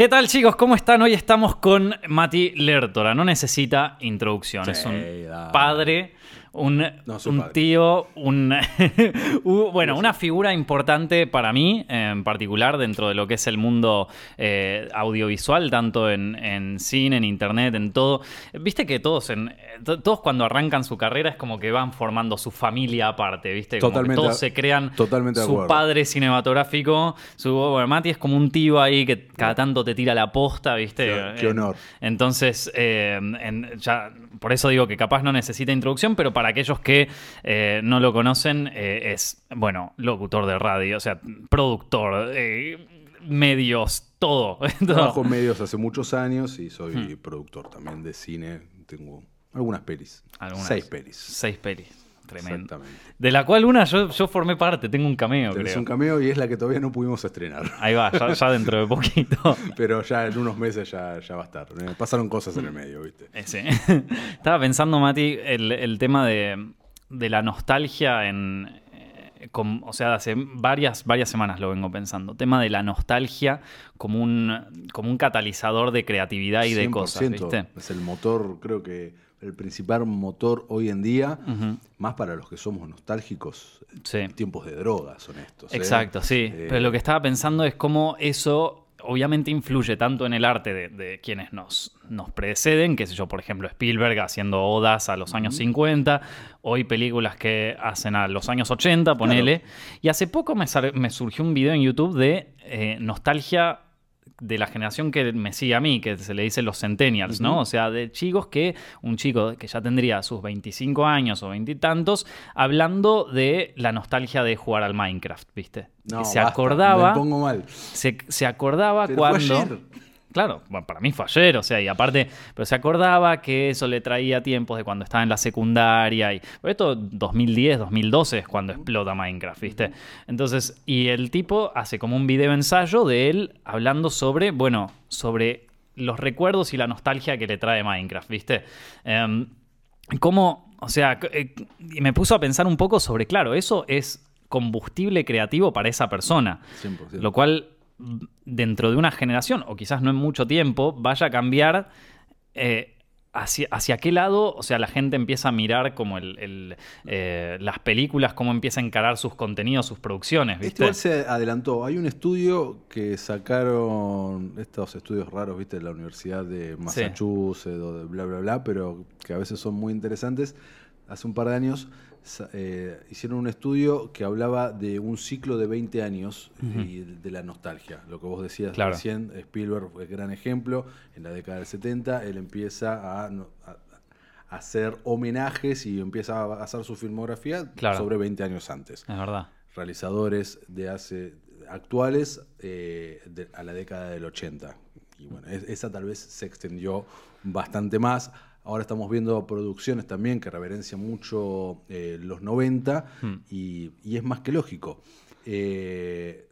¿Qué tal chicos? ¿Cómo están? Hoy estamos con Mati Lertora. No necesita introducción. es un padre, un, No, un tío, un, bueno, una figura importante para mí, en particular dentro de lo que es el mundo eh, audiovisual, tanto en, en cine, en internet, en todo. Viste que todos, en, to- todos cuando arrancan su carrera es como que van formando su familia aparte, ¿viste? Como que Totalmente todos se crean totalmente su padre cinematográfico. Su, bueno, Mati es como un tío ahí que cada tanto te tira la posta, ¿viste? Qué- qué Eh, honor. Entonces, eh, en- ya, por eso digo que capaz no necesita introducción, pero para aquellos que eh, no lo conocen, eh, es, bueno, locutor de radio, o sea, productor, eh, medios, todo. Todo. Trabajo en medios hace muchos años y soy Hmm. productor también de cine. Tengo algunas pelis. Algunas. Seis pelis. Seis pelis. Tremendo. De la cual una yo, yo formé parte, tengo un cameo, Tenés creo. un cameo y es la que todavía no pudimos estrenar. Ahí va, ya, ya dentro de poquito. Pero ya en unos meses ya, ya va a estar. Eh, Pasaron cosas en el medio, ¿viste? Ese. Estaba pensando, Mati, el, el tema de, de la nostalgia en. eh, o sea, hace varias, varias semanas lo vengo pensando. Tema de la nostalgia como un, como un catalizador de creatividad y de cosas, 100%. ¿viste? Es el motor, creo que el principal motor hoy en día, más para los que somos nostálgicos, Sí. tiempos de drogas son estos. ¿eh? Exacto, sí. Eh, Pero lo que estaba pensando es cómo eso obviamente influye tanto en el arte de, de quienes nos, nos preceden, qué sé yo, por ejemplo, Spielberg haciendo odas a los años 50, hoy películas que hacen a los años 80, ponele. Y hace poco me surgió un video en YouTube de eh, nostalgia de la generación que me sigue a mí, que se le dice los centennials, ¿no? O sea, de chicos que, un chico que ya tendría sus 25 años o veintitantos, hablando de la nostalgia de jugar al Minecraft, ¿viste? No, que se basta, acordaba, Me pongo mal. se, se acordaba Pero cuando... Claro, bueno, para mí fue ayer, o sea, y aparte, pero se acordaba que eso le traía tiempos de cuando estaba en la secundaria y pero esto 2010, 2012 es cuando explota Minecraft, ¿viste? Entonces, y el tipo hace como un video ensayo de él hablando sobre, bueno, sobre los recuerdos y la nostalgia que le trae Minecraft, ¿viste? Em, cómo, o sea, eh, y me puso a pensar un poco sobre, claro, eso es combustible creativo para esa persona. 100%. Lo cual, dentro de una generación, o quizás no en mucho tiempo, vaya a cambiar eh, hacia, hacia qué lado, o sea, la gente empieza a mirar como el, el, eh, las películas, cómo empieza a encarar sus contenidos, sus producciones, Este ¿viste? igual se adelantó. Hay un estudio que sacaron estos estudios raros, viste, de la Universidad de Massachusetts o de bla, bla, bla, pero que a veces son muy interesantes. Hace un par de años eh, hicieron un estudio que hablaba de un ciclo de 20 años y de la nostalgia. Lo que vos decías Claro. recién, Spielberg fue gran ejemplo. En la década del 70, él empieza a, no- a- a hacer homenajes y empieza a hacer su filmografía Claro. sobre 20 años antes Es verdad. realizadores de hace actuales eh, de- a la década del 80. Y bueno, es- esa tal vez se extendió bastante más. Ahora estamos viendo producciones también que reverencian mucho eh, los 90 Hmm. y, y es más que lógico. Eh,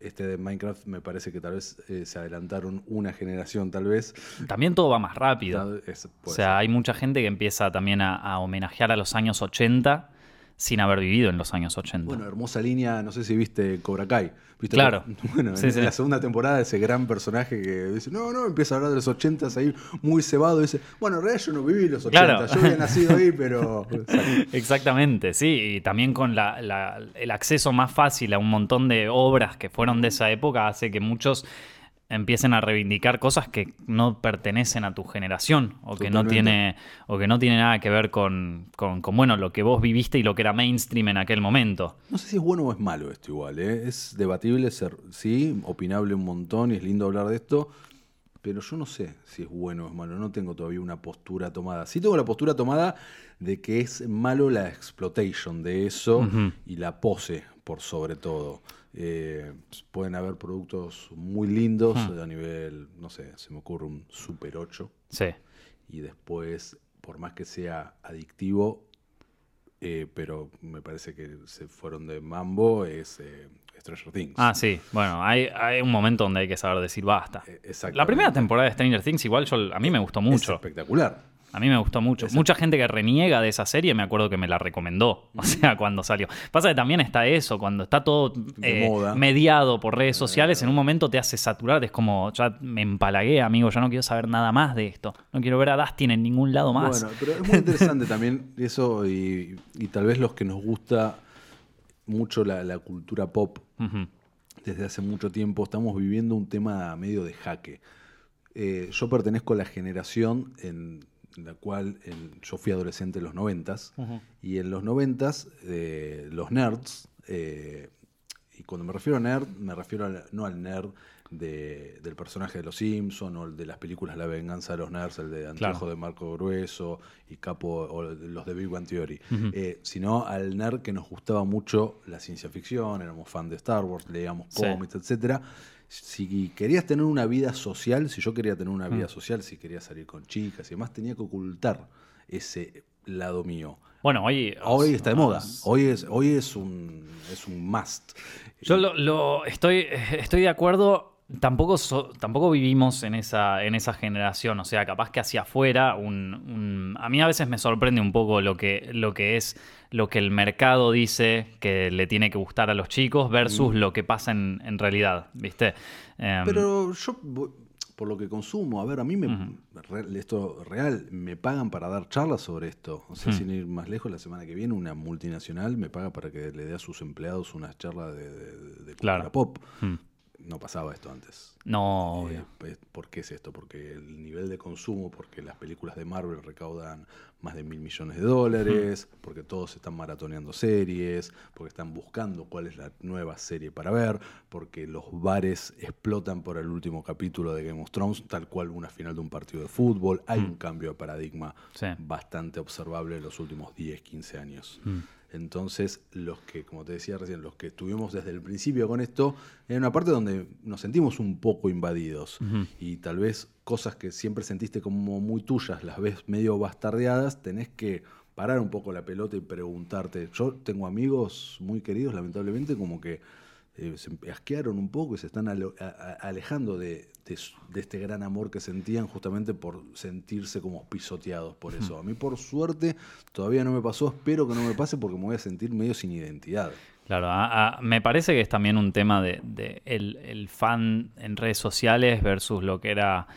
este de Minecraft me parece que tal vez eh, se adelantaron una generación, tal vez. También todo va más rápido. Tal- es- O sea, ser. hay mucha gente que empieza también a, a homenajear a los años 80 sin haber vivido en los años 80. Bueno, hermosa línea, no sé si viste Cobra Kai. ¿Viste? Claro. Bueno, Sí, en, sí. la segunda temporada ese gran personaje que dice, no, no, empieza a hablar de los 80 ahí muy cebado. Dice, bueno, en realidad yo no viví los 80, Claro. yo había nacido ahí, pero... Exactamente, sí, y también con la- la- el acceso más fácil a un montón de obras que fueron de esa época hace que muchos empiecen a reivindicar cosas que no pertenecen a tu generación o que no tiene o que no tiene nada que ver con, con- con, bueno lo que vos viviste y lo que era mainstream en aquel momento. No sé si es bueno o es malo esto igual, ¿eh? es debatible, ser, sí, opinable un montón y es lindo hablar de esto, pero yo no sé si es bueno o es malo, no tengo todavía una postura tomada. Sí tengo la postura tomada de que es malo la exploitation de eso y la pose por sobre todo. Eh, pueden haber productos muy lindos Hmm. a nivel, no sé, se me ocurre un Super 8 Sí, y después, por más que sea adictivo, eh, pero me parece que se fueron de mambo, es eh, Stranger Things. ah sí, bueno hay, hay un momento donde hay que saber decir basta. Exactamente. La primera temporada de Stranger Things igual yo, a mí me gustó Es mucho. espectacular. A mí me gustó mucho. Mucha gente que reniega de esa serie, me acuerdo que me la recomendó. O sea, cuando salió. Pasa que también está eso, cuando está todo eh, mediado por redes sociales, en un momento te hace saturar. Es como, ya me empalagué, amigo, ya no quiero saber nada más de esto. No quiero ver a Dustin en ningún lado más. Bueno, pero es muy interesante también eso y, tal vez los que nos gusta mucho la, cultura pop desde hace mucho tiempo, estamos viviendo un tema medio de jaque. Eh, yo pertenezco a la generación en la cual yo fui adolescente en los noventas, y en los noventas eh, los nerds, eh, y cuando me refiero a nerd, me refiero no al nerd del personaje de Los Simpson o el de las películas La venganza de los nerds, el de Anteojo de Marco Grueso y Capo o los de Big Bang Theory, eh, sino al nerd que nos gustaba mucho la ciencia ficción, éramos fan de Star Wars, leíamos cómics, etcétera si querías tener una vida social, si yo quería tener una vida mm. social, si quería salir con chicas y demás, tenía que ocultar ese lado mío. Bueno, hoy... Hoy está de moda. Hoy es, hoy es, un, es un must. Yo lo, estoy, estoy de acuerdo Tampoco, tampoco vivimos en esa, en esa generación, o sea, capaz que hacia afuera, un, a mí a veces me sorprende un poco lo que, lo que es lo que el mercado dice que le tiene que gustar a los chicos versus mm. lo que pasa en, realidad, ¿viste? Em, Pero yo, por lo que consumo, a ver, a mí me, esto real, me pagan para dar charlas sobre esto. O sea, hmm. sin ir más lejos, la semana que viene una multinacional me paga para que le dé a sus empleados unas charlas de, de, cultura pop. Hmm no pasaba esto antes. No, eh, pues, ¿Por qué es esto? Porque el nivel de consumo, porque las películas de Marvel recaudan más de mil millones de dólares, porque todos están maratoneando series, porque están buscando cuál es la nueva serie para ver, porque los bares explotan por el último capítulo de Game of Thrones, tal cual una final de un partido de fútbol. Hay un cambio de paradigma bastante observable en los últimos 10, 15 años. Entonces, los que, como te decía recién, los que estuvimos desde el principio con esto, en una parte donde nos sentimos un poco invadidos y tal vez cosas que siempre sentiste como muy tuyas, las ves medio bastardeadas, tenés que parar un poco la pelota y preguntarte. Yo tengo amigos muy queridos, lamentablemente, como que eh, se asquearon un poco y se están alejando de, este gran amor que sentían justamente por sentirse como pisoteados por eso. A mí por suerte todavía no me pasó, espero que no me pase porque me voy a sentir medio sin identidad. Claro, me parece que es también un tema de, el, fan en redes sociales versus lo que era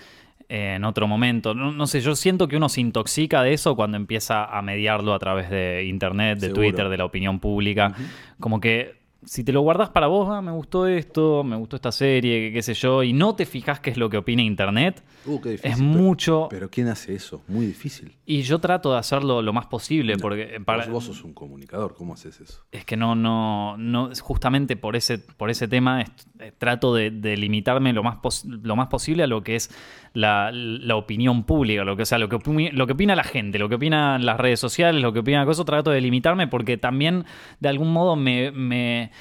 eh, en otro momento. No, sé, yo siento que uno se intoxica de eso cuando empieza a mediarlo a través de internet, de Twitter, de la opinión pública. Como que si te lo guardas para vos, ah, me gustó esto, me gustó esta serie, qué sé yo, y no te fijas qué es lo que opina Internet, uh, es mucho... Pero, ¿quién hace eso? Muy difícil. Y yo trato de hacerlo lo más posible, porque... Para... Vos, sos un comunicador, ¿cómo haces eso? Es que no, no, no justamente por ese, por ese tema eh, trato de, limitarme lo más, lo más posible a lo que es la, opinión pública, lo que, sea, lo que, lo que opina la gente, lo que opinan las redes sociales, lo que opina cosas, trato de limitarme porque también de algún modo me me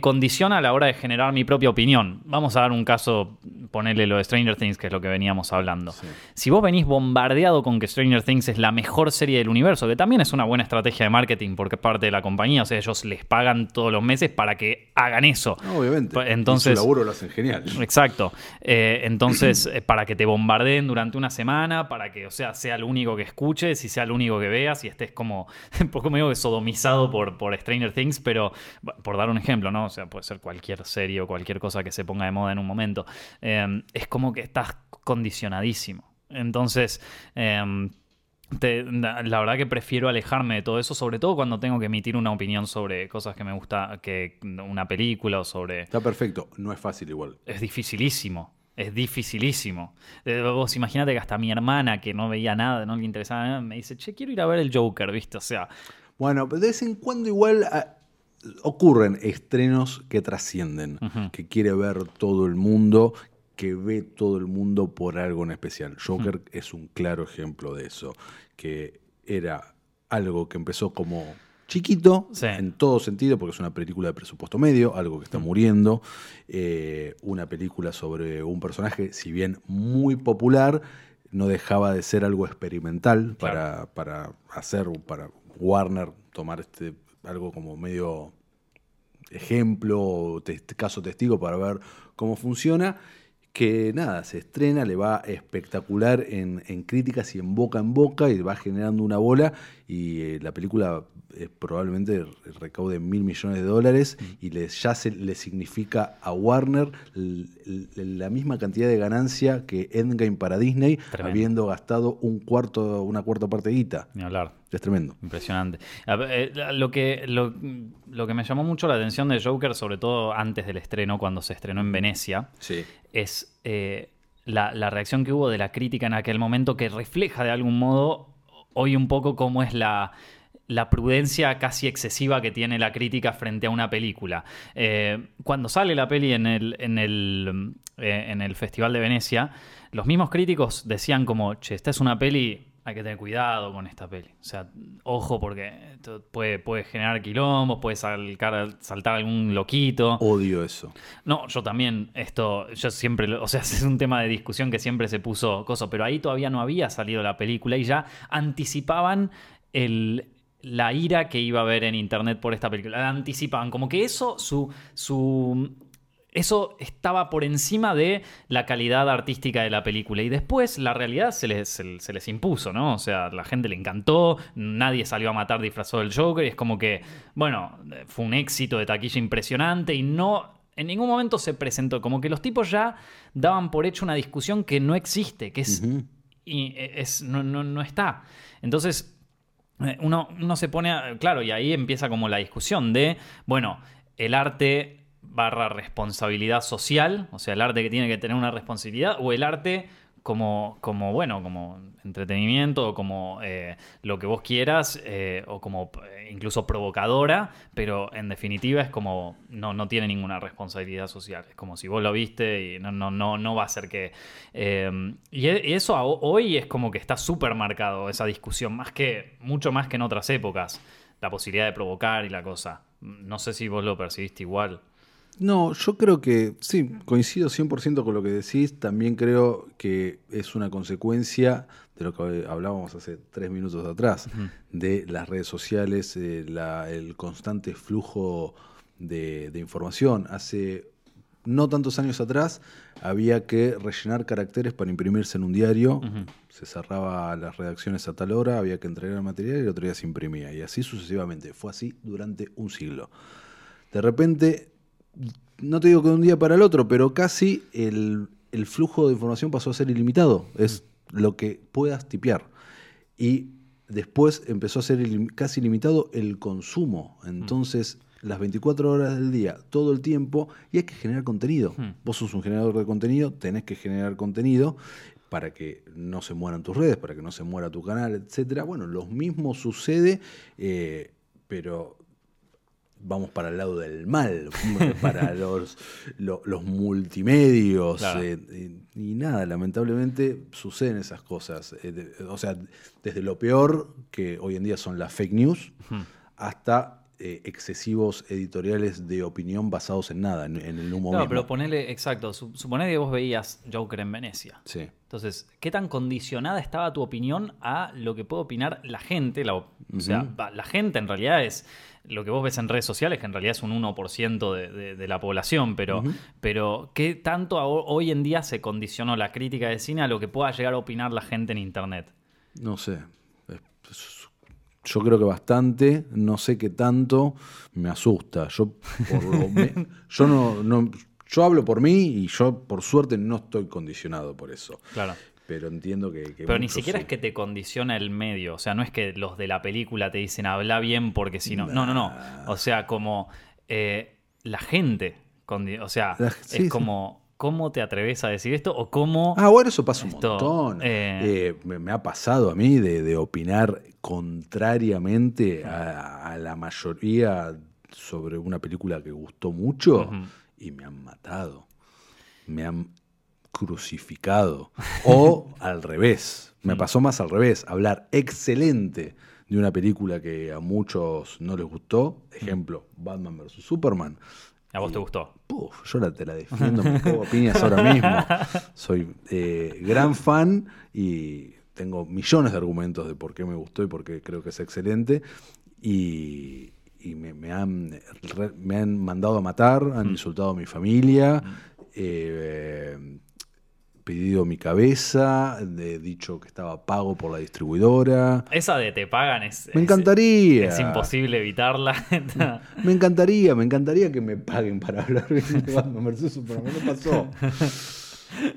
condiciona a la hora de generar mi propia opinión. Vamos a dar un caso, ponerle lo de Stranger Things, que es lo que veníamos hablando. Si vos venís bombardeado con que Stranger Things es la mejor serie del universo, que también es una buena estrategia de marketing porque es parte de la compañía, o sea, ellos les pagan todos los meses para que hagan eso. obviamente. Entonces, su laburo lo hacen genial. Exacto. Eh, entonces, eh, para que te bombardeen durante una semana, para que, o sea, sea lo único que escuches y sea lo único que veas y estés como, un poco medio sodomizado por, por Stranger Things, pero por dar un ejemplo, ¿no? O sea, puede ser cualquier serie o cualquier cosa que se ponga de moda en un momento. Em, es como que estás condicionadísimo. Entonces, em, la verdad que prefiero alejarme de todo eso, sobre todo cuando tengo que emitir una opinión sobre cosas que me gusta, que una película o sobre... Está perfecto, no es fácil igual. Es dificilísimo. Es dificilísimo. Eh, vos imagínate que hasta mi hermana, que no veía nada, no le interesaba nada, me dice, che, quiero ir a ver el Joker, ¿viste? O sea. Bueno, pero de vez en cuando igual ah, ocurren estrenos que trascienden, que quiere ver todo el mundo, que ve todo el mundo por algo en especial. Joker es un claro ejemplo de eso, que era algo que empezó como chiquito, en todo sentido, porque es una película de presupuesto medio, algo que está muriendo, eh, una película sobre un personaje, si bien muy popular, no dejaba de ser algo experimental para, para hacer, para Warner tomar este algo como medio ejemplo, caso testigo para ver cómo funciona, que nada, se estrena, le va espectacular en, en críticas y en boca en boca y va generando una bola y eh, la película eh, probablemente recaude mil millones de dólares y le, ya se, le significa a Warner la misma cantidad de ganancia que Endgame para Disney, habiendo gastado un cuarto, una cuarta parte de guita. Ni hablar. Es tremendo. Impresionante. Eh, lo, que, lo, que me llamó mucho la atención de Joker, sobre todo antes del estreno, cuando se estrenó en Venecia, es la, la reacción que hubo de la crítica en aquel momento que refleja de algún modo hoy un poco cómo es la, prudencia casi excesiva que tiene la crítica frente a una película. Eh, cuando sale la peli en el, en, el, eh, en el Festival de Venecia, los mismos críticos decían como, che, esta es una peli hay que tener cuidado con esta peli. O sea, ojo porque puede, puede generar quilombos, puede saltar, saltar algún loquito. Odio eso. No, yo también, esto, yo siempre, o sea, es un tema de discusión que siempre se puso coso, pero ahí todavía no había salido la película y ya anticipaban el, la ira que iba a haber en internet por esta película. La anticipaban, como que eso, su, su eso estaba por encima de la calidad artística de la película. Y después la realidad se les, se, les impuso, ¿no? O sea, la gente le encantó, nadie salió a matar disfrazado del Joker. Y es como que, bueno, fue un éxito de taquilla impresionante y no. En ningún momento se presentó. Como que los tipos ya daban por hecho una discusión que no existe, que es. y es no, no, no está. Entonces, uno, uno se pone. A, claro, y ahí empieza como la discusión de, bueno, el arte barra responsabilidad social, o sea, el arte que tiene que tener una responsabilidad, o el arte como, como bueno, como entretenimiento, o como eh, lo que vos quieras, eh, o como eh, incluso provocadora, pero en definitiva es como no, no tiene ninguna responsabilidad social. Es como si vos lo viste y no, no, no, no va a ser que. y eso hoy es como que está súper marcado esa discusión, más que, mucho más que en otras épocas. La posibilidad de provocar y la cosa. No sé si vos lo percibiste igual. No, yo creo que sí, coincido 100% con lo que decís. También creo que es una consecuencia de lo que hablábamos hace tres minutos atrás, de las redes sociales, eh, el constante flujo de, información. Hace no tantos años atrás había que rellenar caracteres para imprimirse en un diario. Se cerraba las redacciones a tal hora, había que entregar el material y el otro día se imprimía. Y así sucesivamente. Fue así durante un siglo. De repente no te digo que de un día para el otro, pero casi el, flujo de información pasó a ser ilimitado. Es lo que puedas tipear. Y después empezó a ser casi ilimitado el consumo. Entonces, las 24 horas del día, todo el tiempo, y hay que generar contenido. Vos sos un generador de contenido, tenés que generar contenido para que no se mueran tus redes, para que no se muera tu canal, etcétera. Bueno, lo mismo sucede, eh, pero vamos para el lado del mal, para los, los, multimedios. Eh, y, nada, lamentablemente suceden esas cosas. Eh, o sea, desde lo peor, que hoy en día son las fake news, hasta eh, excesivos editoriales de opinión basados en nada, en, el humo no, pero ponele, exacto, suponete que vos veías Joker en Venecia. Sí. Entonces, ¿qué tan condicionada estaba tu opinión a lo que puede opinar la gente? o sea, la gente en realidad es lo que vos ves en redes sociales, que en realidad es un 1% de, de, la población, pero, pero ¿qué tanto hoy en día se condicionó la crítica de cine a lo que pueda llegar a opinar la gente en Internet? No sé. Yo creo que bastante, no sé qué tanto, me asusta. Yo, yo no, no, yo hablo por mí y yo por suerte no estoy condicionado por eso. Claro pero entiendo que... pero ni siquiera es que te condiciona el medio, o sea, no es que los de la película te dicen habla bien porque si no... No, no, no. O sea, como eh, la gente, o sea, es como... ¿Cómo te atreves a decir esto? ¿O cómo.? Ah, bueno, eso pasa un montón. Eh, eh, me, ha pasado a mí de, opinar contrariamente a, la mayoría sobre una película que gustó mucho y me han matado. Me han crucificado. O al revés, me mm. pasó más al revés, hablar excelente de una película que a muchos no les gustó, ejemplo, Batman vs. Superman. ¿A vos te gustó? yo la, te la defiendo, me pongo piñas ahora mismo. Soy eh, gran fan y tengo millones de argumentos de por qué me gustó y por qué creo que es excelente. Y, me, han, me han mandado a matar, han mm. insultado a mi familia. Mm. Eh, pedido mi cabeza, de dicho que estaba pago por la distribuidora. Esa de te pagan es. Me encantaría. Es, imposible evitarla. me encantaría, me encantaría que me paguen para hablar de Batman vs Superman. No pasó.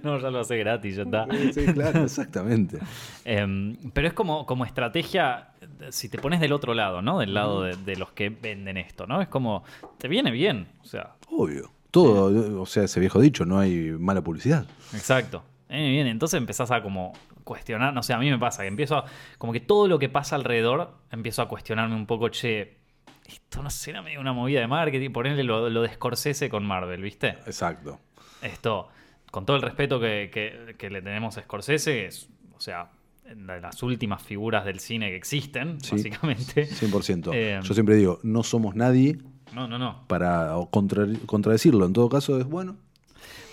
No, ya lo hace gratis, ya está. Sí, claro, exactamente. Em, pero es como, como estrategia, si te pones del otro lado, ¿no? Del lado de, los que venden esto, ¿no? Es como, te viene bien, o sea. Obvio. Todo, o sea, ese viejo dicho, no hay mala publicidad. Exacto. Eh, bien, entonces empezás a como cuestionar, no sé, a mí me pasa que empiezo a, como que todo lo que pasa alrededor, empiezo a cuestionarme un poco, che, esto no será medio una movida de marketing, ponerle lo, lo de Scorsese con Marvel, ¿viste? Exacto. Esto, con todo el respeto que, le tenemos a Scorsese, es, o sea, de las últimas figuras del cine que existen, básicamente. 100%. Eh, Yo siempre digo, no somos nadie no, no, no. para contradecirlo. En todo caso, es bueno.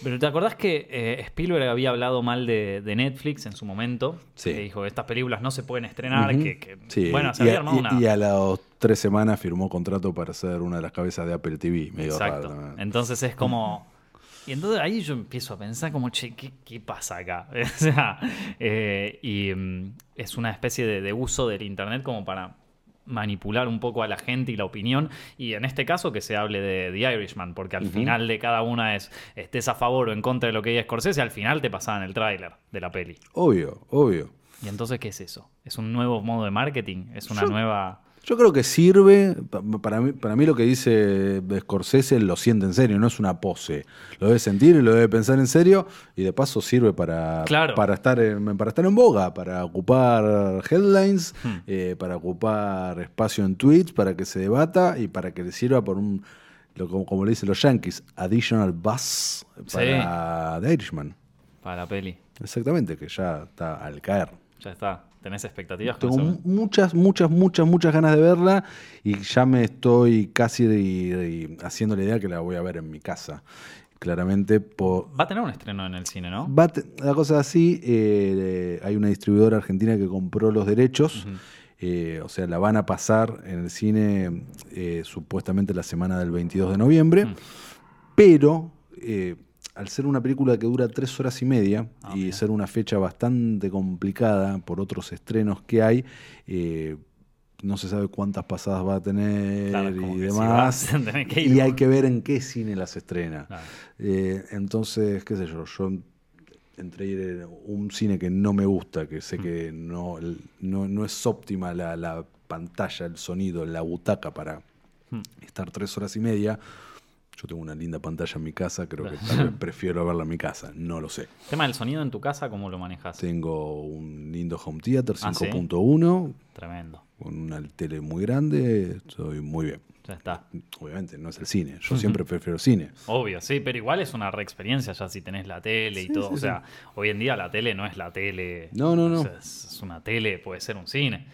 Pero ¿te acordás que eh, Spielberg había hablado mal de, Netflix en su momento? Sí. Que dijo, estas películas no se pueden estrenar, que, sí. bueno, se y, había armado una... y a las tres semanas firmó contrato para ser una de las cabezas de Apple TV. Medio Exacto. Entonces es como... Y entonces ahí yo empiezo a pensar como, che, ¿qué, pasa acá? o sea, eh, y mm, es una especie de, uso del Internet como para manipular un poco a la gente y la opinión. Y en este caso que se hable de The Irishman, porque al final de cada una es, estés a favor o en contra de lo que diga Scorsese, al final te pasaban el tráiler de la peli. Obvio, obvio. ¿Y entonces qué es eso? ¿Es un nuevo modo de marketing? ¿Es una nueva...? Yo creo que sirve, para mí, para mí lo que dice Scorsese lo siente en serio, no es una pose. Lo debe sentir y lo debe pensar en serio y de paso sirve para, para, estar, en, para estar en boga, para ocupar headlines, hmm. eh, para ocupar espacio en tweets, para que se debata y para que le sirva por un, como, como, le dicen los yankees, additional buzz para The Irishman. Para la peli. Exactamente, que ya está al caer. Ya está. ¿Tenés expectativas? Tengo muchas, muchas, muchas, muchas ganas de verla y ya me estoy casi haciendo la idea que la voy a ver en mi casa. Claramente. Va a tener un estreno en el cine, ¿no? Va la cosa así, eh, hay una distribuidora argentina que compró los derechos. Eh, o sea, la van a pasar en el cine eh, supuestamente la semana del 22 de noviembre. Pero al ser una película que dura tres horas y media ah, y ser una fecha bastante complicada por otros estrenos que hay, eh, no se sabe cuántas pasadas va a tener y demás. y hay que ver en qué cine las estrena. Eh, entonces, qué sé yo, yo entre ir a un cine que no me gusta, que sé mm. que no, no, es óptima la, la, pantalla, el sonido, la butaca para mm. estar tres horas y media yo tengo una linda pantalla en mi casa, creo que tal vez prefiero verla en mi casa, no lo sé. ¿Tema del sonido en tu casa, cómo lo manejas? Tengo un lindo home theater 5.1. Ah, Tremendo. Con una tele muy grande, estoy muy bien. Ya está. Obviamente, no es el cine. Yo siempre prefiero cine. Obvio, sí, pero igual es una re experiencia ya si tenés la tele y todo. o sea, hoy en día la tele no es la tele. No, no, no. es una tele, puede ser un cine.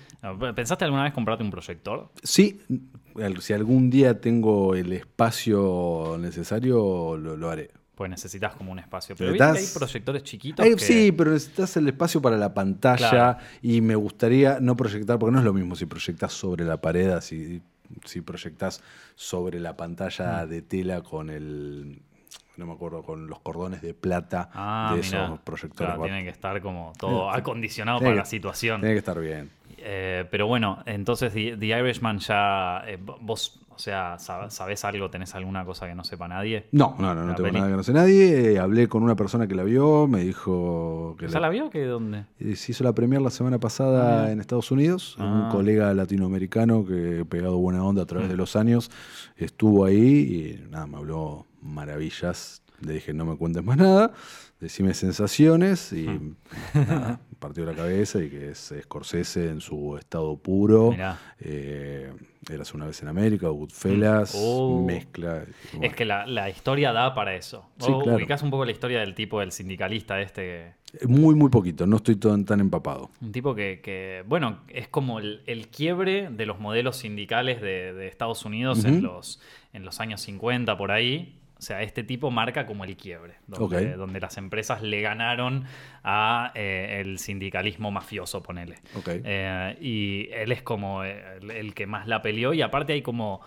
¿Pensaste alguna vez comprarte un proyector? Sí, si algún día tengo el espacio necesario, lo, haré. Pues necesitas como un espacio. Pero, que hay proyectores chiquitos. Sí, pero necesitas el espacio para la pantalla y me gustaría no proyectar, porque no es lo mismo si proyectas sobre la pared, si, si proyectas sobre la pantalla mm. de tela con el no me acuerdo, con los cordones de plata ah, de esos proyectores. Claro, tiene que estar como todo acondicionado para la situación. Tiene que estar bien. Eh, pero bueno, entonces The, Irishman ya. Eh, vos, o sea, ¿sabés algo? ¿Tenés alguna cosa que no sepa nadie? No, no, no, no tengo nada que no sé nadie. Eh, hablé con una persona que la vio, me dijo que. ¿Ya la, vio? ¿Que dónde? se hizo la premier la semana pasada ah. en Estados Unidos. Un ah. colega latinoamericano que, pegado buena onda a través mm. de los años, estuvo ahí y nada, me habló maravillas. Le dije, no me cuentes más nada decime sensaciones y partió la cabeza y que es Scorsese en su estado puro. Eh, Eras una vez en América, Goodfellas, mm. oh. mezcla. Es que la, historia da para eso. Sí, ubicás un poco la historia del tipo del sindicalista este. Muy, muy poquito, no estoy tan, tan empapado. Un tipo que, bueno, es como el, quiebre de los modelos sindicales de, Estados Unidos en, los, en los años 50 por ahí o sea, este tipo marca como el quiebre, donde, las empresas le ganaron a eh, el sindicalismo mafioso, ponele. Eh, y él es como el, que más la peleó y aparte hay como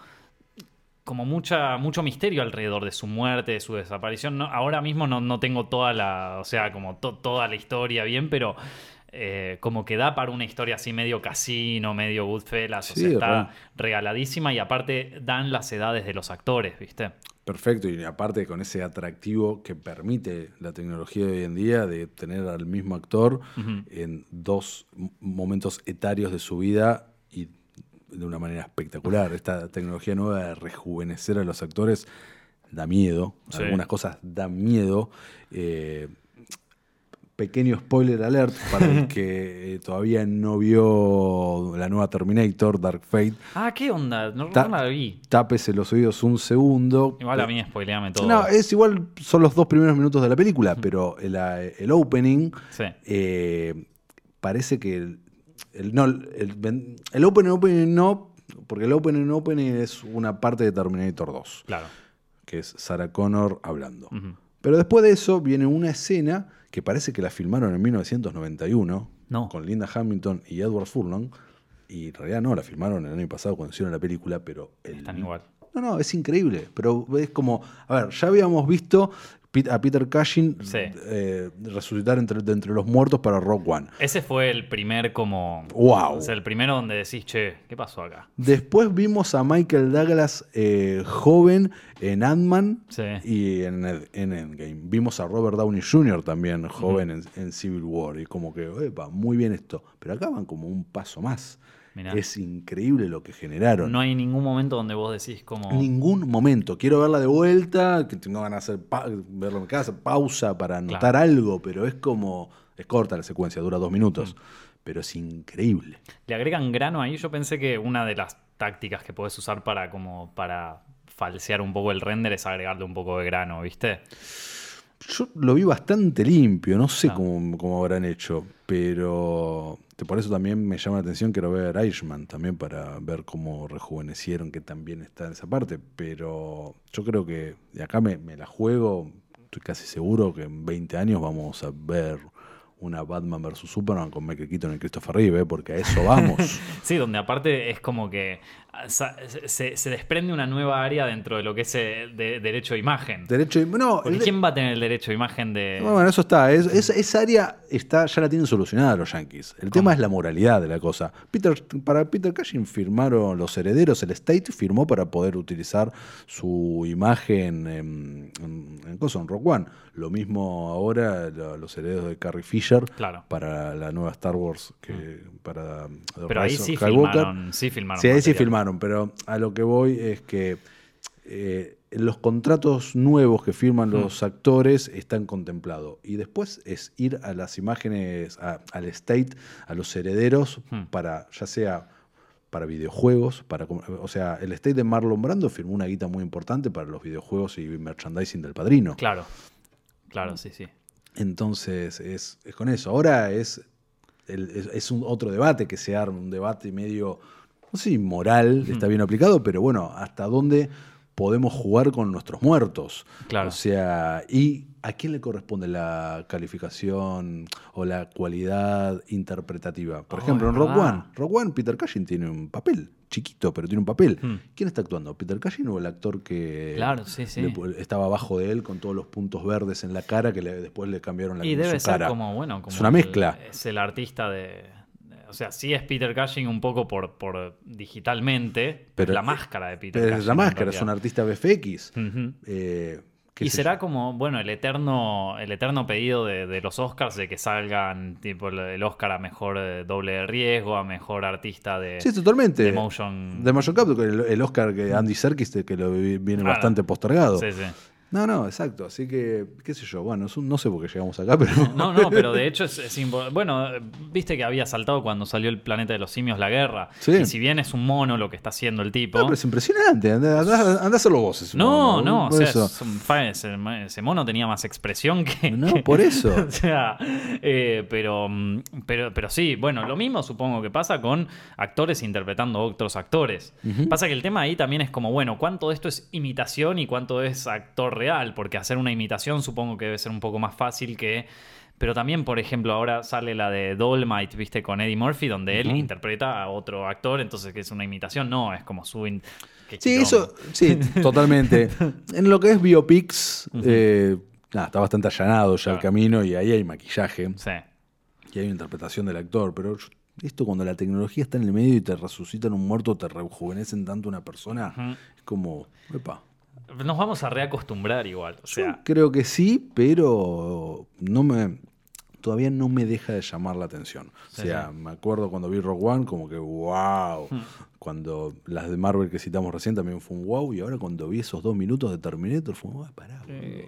como mucha, mucho misterio alrededor de su muerte, de su desaparición. No, ahora mismo no, no tengo toda la, o sea, como toda la historia bien, pero eh, como que da para una historia así medio casino, medio Goodfellas. o sea, está regaladísima y aparte dan las edades de los actores, ¿viste? Perfecto, y aparte con ese atractivo que permite la tecnología de hoy en día de tener al mismo actor en dos momentos etarios de su vida y de una manera espectacular. Esta tecnología nueva de rejuvenecer a los actores da miedo, algunas cosas dan miedo. Eh, pequeño spoiler alert para el que eh, todavía no vio la nueva Terminator, Dark Fate. Ah, ¿qué onda? No, la vi. Tápese los oídos un segundo. Igual a mí spoileame todo. No, es igual, son los dos primeros minutos de la película, pero el, el opening eh, parece que el, el, no, el, el opening, opening no, porque el opening opening es una parte de Terminator 2. Claro. Que es Sarah Connor hablando. Pero después de eso viene una escena que parece que la filmaron en 1991 con Linda Hamilton y Edward Furlong. Y en realidad no, la filmaron el año pasado cuando hicieron la película, pero... Están igual. No, no, es increíble. Pero es como, a ver, ya habíamos visto a Peter Cushing eh, resucitar entre, entre los muertos para Rock One. Ese fue el primer como... ¡Wow! O sea, el primero donde decís, che, ¿qué pasó acá? Después vimos a Michael Douglas eh, joven en Ant-Man y en, Endgame. Vimos a Robert Downey Jr. también joven en, en, Civil War. Y como que, epa, muy bien esto. Pero acá van como un paso más. Es increíble lo que generaron. No hay ningún momento donde vos decís como. Ningún momento. Quiero verla de vuelta, que tengo ganas de hacer verlo en casa, pausa para anotar algo, pero es como. Es corta la secuencia, dura dos minutos. Mm. Pero es increíble. Le agregan grano ahí. Yo pensé que una de las tácticas que puedes usar para como para falsear un poco el render es agregarle un poco de grano, ¿viste? Yo lo vi bastante limpio, no sé ah. cómo, cómo, habrán hecho, pero por eso también me llama la atención, quiero ver Irishman también para ver cómo rejuvenecieron, que también está en esa parte, pero yo creo que de acá me, me la juego, estoy casi seguro que en 20 años vamos a ver una Batman vs Superman con Michael Keaton y Christopher Reeve, ¿eh? porque a eso vamos. sí, donde aparte es como que se, desprende una nueva área dentro de lo que es eh, de, derecho de imagen. Derecho no, ¿Quién va a tener el derecho de imagen de.? Bueno, eso está. esa área está, ya la tienen solucionada los yankees. El tema es la moralidad de la cosa. Peter, para Peter Cushing firmaron los herederos, el State firmó para poder utilizar su imagen en, en, en Rock One. Lo mismo ahora los herederos de Carrie Fisher para la nueva Star Wars que mm. para Pero ahí sí filmaron, sí filmaron. Sí, ahí sí filmaron pero a lo que voy es que eh, los contratos nuevos que firman mm. los actores están contemplados. Y después es ir a las imágenes, al state, a los herederos, mm. para ya sea para videojuegos, para o sea, el state de Marlon Brando firmó una guita muy importante para los videojuegos y merchandising del padrino. Claro, claro, sí, sí. Entonces es, con eso. Ahora es, es, un otro debate que se arma, un debate medio no sé moral está bien aplicado, pero bueno, hasta dónde podemos jugar con nuestros muertos. Claro. O sea, ¿y a quién le corresponde la calificación o la cualidad interpretativa? Por oh, ejemplo, en Rock One, Rock One, Peter Cushing tiene un papel chiquito, pero tiene un papel. Hmm. ¿Quién está actuando? ¿Peter Cushing o el actor que estaba abajo de él con todos los puntos verdes en la cara que después le cambiaron la y debe ser como, bueno, como es una mezcla. es el artista de o sea, sí es Peter Cushing un poco por, por digitalmente, pero la máscara de Peter pero Es la máscara, es un artista BFX. Eh, y será como, bueno, el eterno, el eterno pedido de, los Oscars de que salgan tipo el, Oscar a mejor eh, doble de riesgo, a mejor artista de, sí, totalmente. de motion. De motion capture, el, Oscar que Andy Serkis, que lo viene bastante postergado. Sí, sí. No, no, exacto. Así que, qué sé yo, bueno, no sé por qué llegamos acá, pero... No, no, pero de hecho es, Bueno, viste que había saltado cuando salió el planeta de los simios la guerra. Sí. Y si bien es un mono lo que está haciendo el tipo... No, pero es impresionante, anda, a hacerlo vos. no, no, o sea, ese, mono tenía más expresión que... No, por eso. o sea, eh, pero, pero, pero sí, bueno, lo mismo supongo que pasa con actores interpretando a otros actores. Pasa que el tema ahí también es como, bueno, ¿cuánto de esto es imitación y cuánto es actor real, porque hacer una imitación supongo que debe ser un poco más fácil que Pero también, por ejemplo, ahora sale la de Dolmite, viste, con Eddie Murphy, donde él interpreta a otro actor, entonces que es una imitación, no, es como su... Sí, eso, sí, totalmente. en lo que es biopics, eh, está bastante allanado ya el camino y ahí hay maquillaje. Sí. Y hay una interpretación del actor, pero esto cuando la tecnología está en el medio y te resucitan un muerto, te rejuvenecen tanto una persona, es como, epa. Nos vamos a reacostumbrar igual. O sea. creo que sí, pero no me todavía no me deja de llamar la atención. o sea, me acuerdo cuando vi Rock One, como que wow. Hmm. Cuando las de Marvel que citamos recién también fue un wow. Y ahora cuando vi esos dos minutos de Terminator, fue un wow, pará.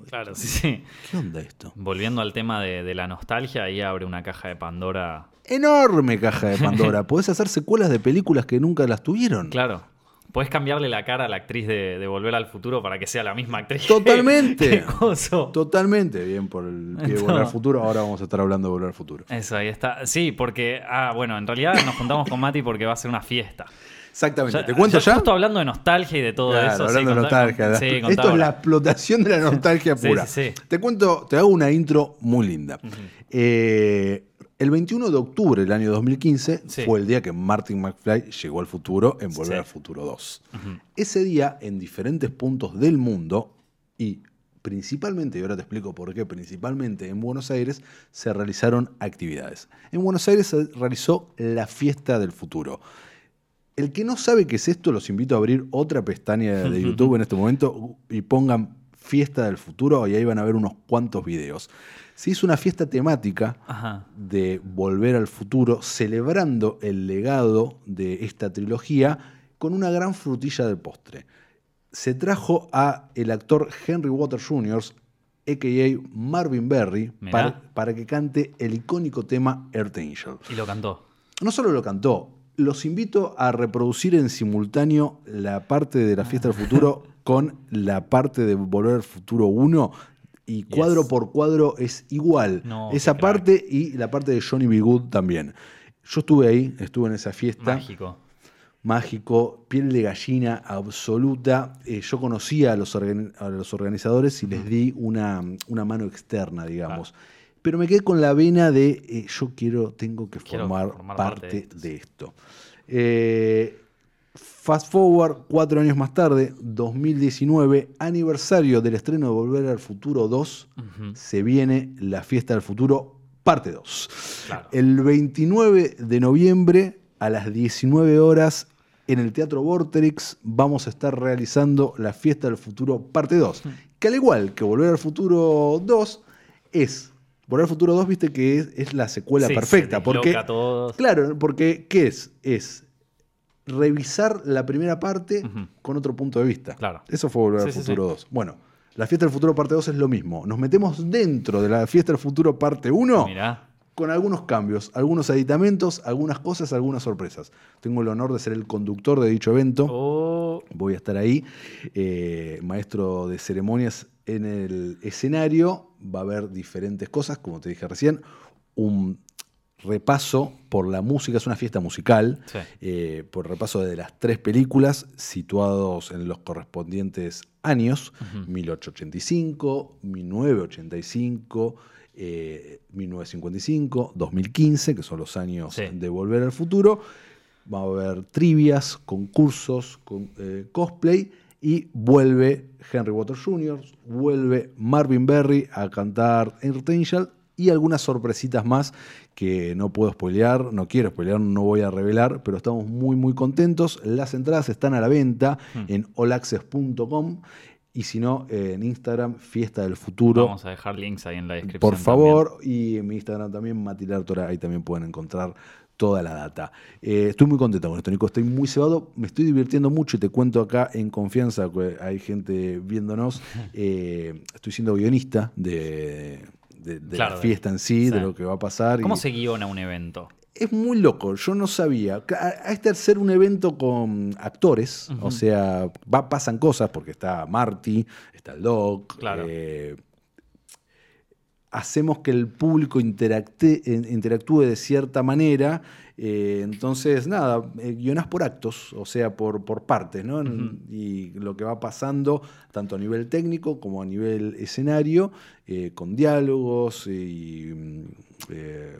claro, sí, sí. ¿Qué onda esto? Volviendo al tema de, de la nostalgia, ahí abre una caja de Pandora. Enorme caja de Pandora. Podés hacer secuelas de películas que nunca las tuvieron. Claro. Puedes cambiarle la cara a la actriz de, Volver al Futuro para que sea la misma actriz. Totalmente. Totalmente. Bien por el pie de Volver al Futuro. Ahora vamos a estar hablando de Volver al Futuro. Eso, ahí está. Sí, porque, ah, bueno, en realidad nos juntamos con Mati porque va a ser una fiesta. Exactamente. ¿Te cuento ya? Justo hablando de nostalgia y de todo eso. Hablando de nostalgia. Esto es la explotación de la nostalgia pura. Sí, te cuento, te hago una intro muy linda. eh, el 21 de octubre del año 2015 fue el día que Martin McFly llegó al futuro en Volver al Futuro 2. Ese día, en diferentes puntos del mundo, y principalmente, y ahora te explico por qué, principalmente en Buenos Aires, se realizaron actividades. En Buenos Aires se realizó la fiesta del futuro. El que no sabe qué es esto, los invito a abrir otra pestaña de YouTube en este momento y pongan fiesta del futuro y ahí van a ver unos cuantos videos se hizo una fiesta temática de Volver al Futuro, celebrando el legado de esta trilogía con una gran frutilla del postre. Se trajo a el actor Henry Waters Jr., a.k.a. Marvin Berry, para, que cante el icónico tema Earth Angel. Y lo cantó. No solo lo cantó, los invito a reproducir en simultáneo la parte de la fiesta del futuro con la parte de Volver al Futuro 1 y cuadro por cuadro es igual. esa parte y la parte de Johnny B. Good también. Yo estuve ahí, estuve en esa fiesta. Mágico. Mágico, piel de gallina absoluta. Eh, yo conocía a los, a los, organizadores y les di una, mano externa, digamos. Pero me quedé con la vena de eh, yo quiero, tengo que formar, parte, de esto. Eh, Fast forward, cuatro años más tarde, 2019, aniversario del estreno de Volver al Futuro 2, se viene la Fiesta del Futuro, parte 2. El 29 de noviembre, a las 19 horas, en el Teatro Vorterix, vamos a estar realizando la Fiesta del Futuro, parte 2. Que al igual que Volver al Futuro 2, es Volver al Futuro 2, viste que es, la secuela perfecta. porque, Claro, porque ¿qué es? Es revisar la primera parte con otro punto de vista. Claro. Eso fue Volver al Futuro 2. Bueno, la Fiesta del Futuro parte 2 es lo mismo. Nos metemos dentro de la Fiesta del Futuro parte 1 con algunos cambios, algunos aditamentos, algunas cosas, algunas sorpresas. Tengo el honor de ser el conductor de dicho evento. Oh. Voy a estar ahí, eh, maestro de ceremonias en el escenario. Va a haber diferentes cosas, como te dije recién. Un repaso por la música, es una fiesta musical, eh, por repaso de las tres películas situados en los correspondientes años, 1885, 1985, 1955, 2015, que son los años de Volver al Futuro. Va a haber trivias, concursos, con, eh, cosplay y vuelve Henry Waters Jr., vuelve Marvin Berry a cantar Entertainment y algunas sorpresitas más que no puedo spoilear, no quiero spoilear, no voy a revelar, pero estamos muy muy contentos. Las entradas están a la venta hmm. en olaccess.com y si no, en Instagram, Fiesta del Futuro. Vamos a dejar links ahí en la descripción. Por favor, y en mi Instagram también, Matilartora, ahí también pueden encontrar toda la data. Eh, estoy muy contento con esto, Nico. Estoy muy cebado, me estoy divirtiendo mucho y te cuento acá en confianza, que hay gente viéndonos. Eh, estoy siendo guionista de de, la fiesta en sí, de lo que va a pasar. ¿Cómo se guiona un evento? Es muy loco, yo no sabía. A este ser un evento con actores, o sea, va, pasan cosas porque está Marty, está el Doc. Claro. Eh, hacemos que el público interactúe de cierta manera. Eh, entonces, nada, eh, guionás por actos, o sea, por, por partes, ¿no? Y lo que va pasando, tanto a nivel técnico como a nivel escenario, eh, con diálogos y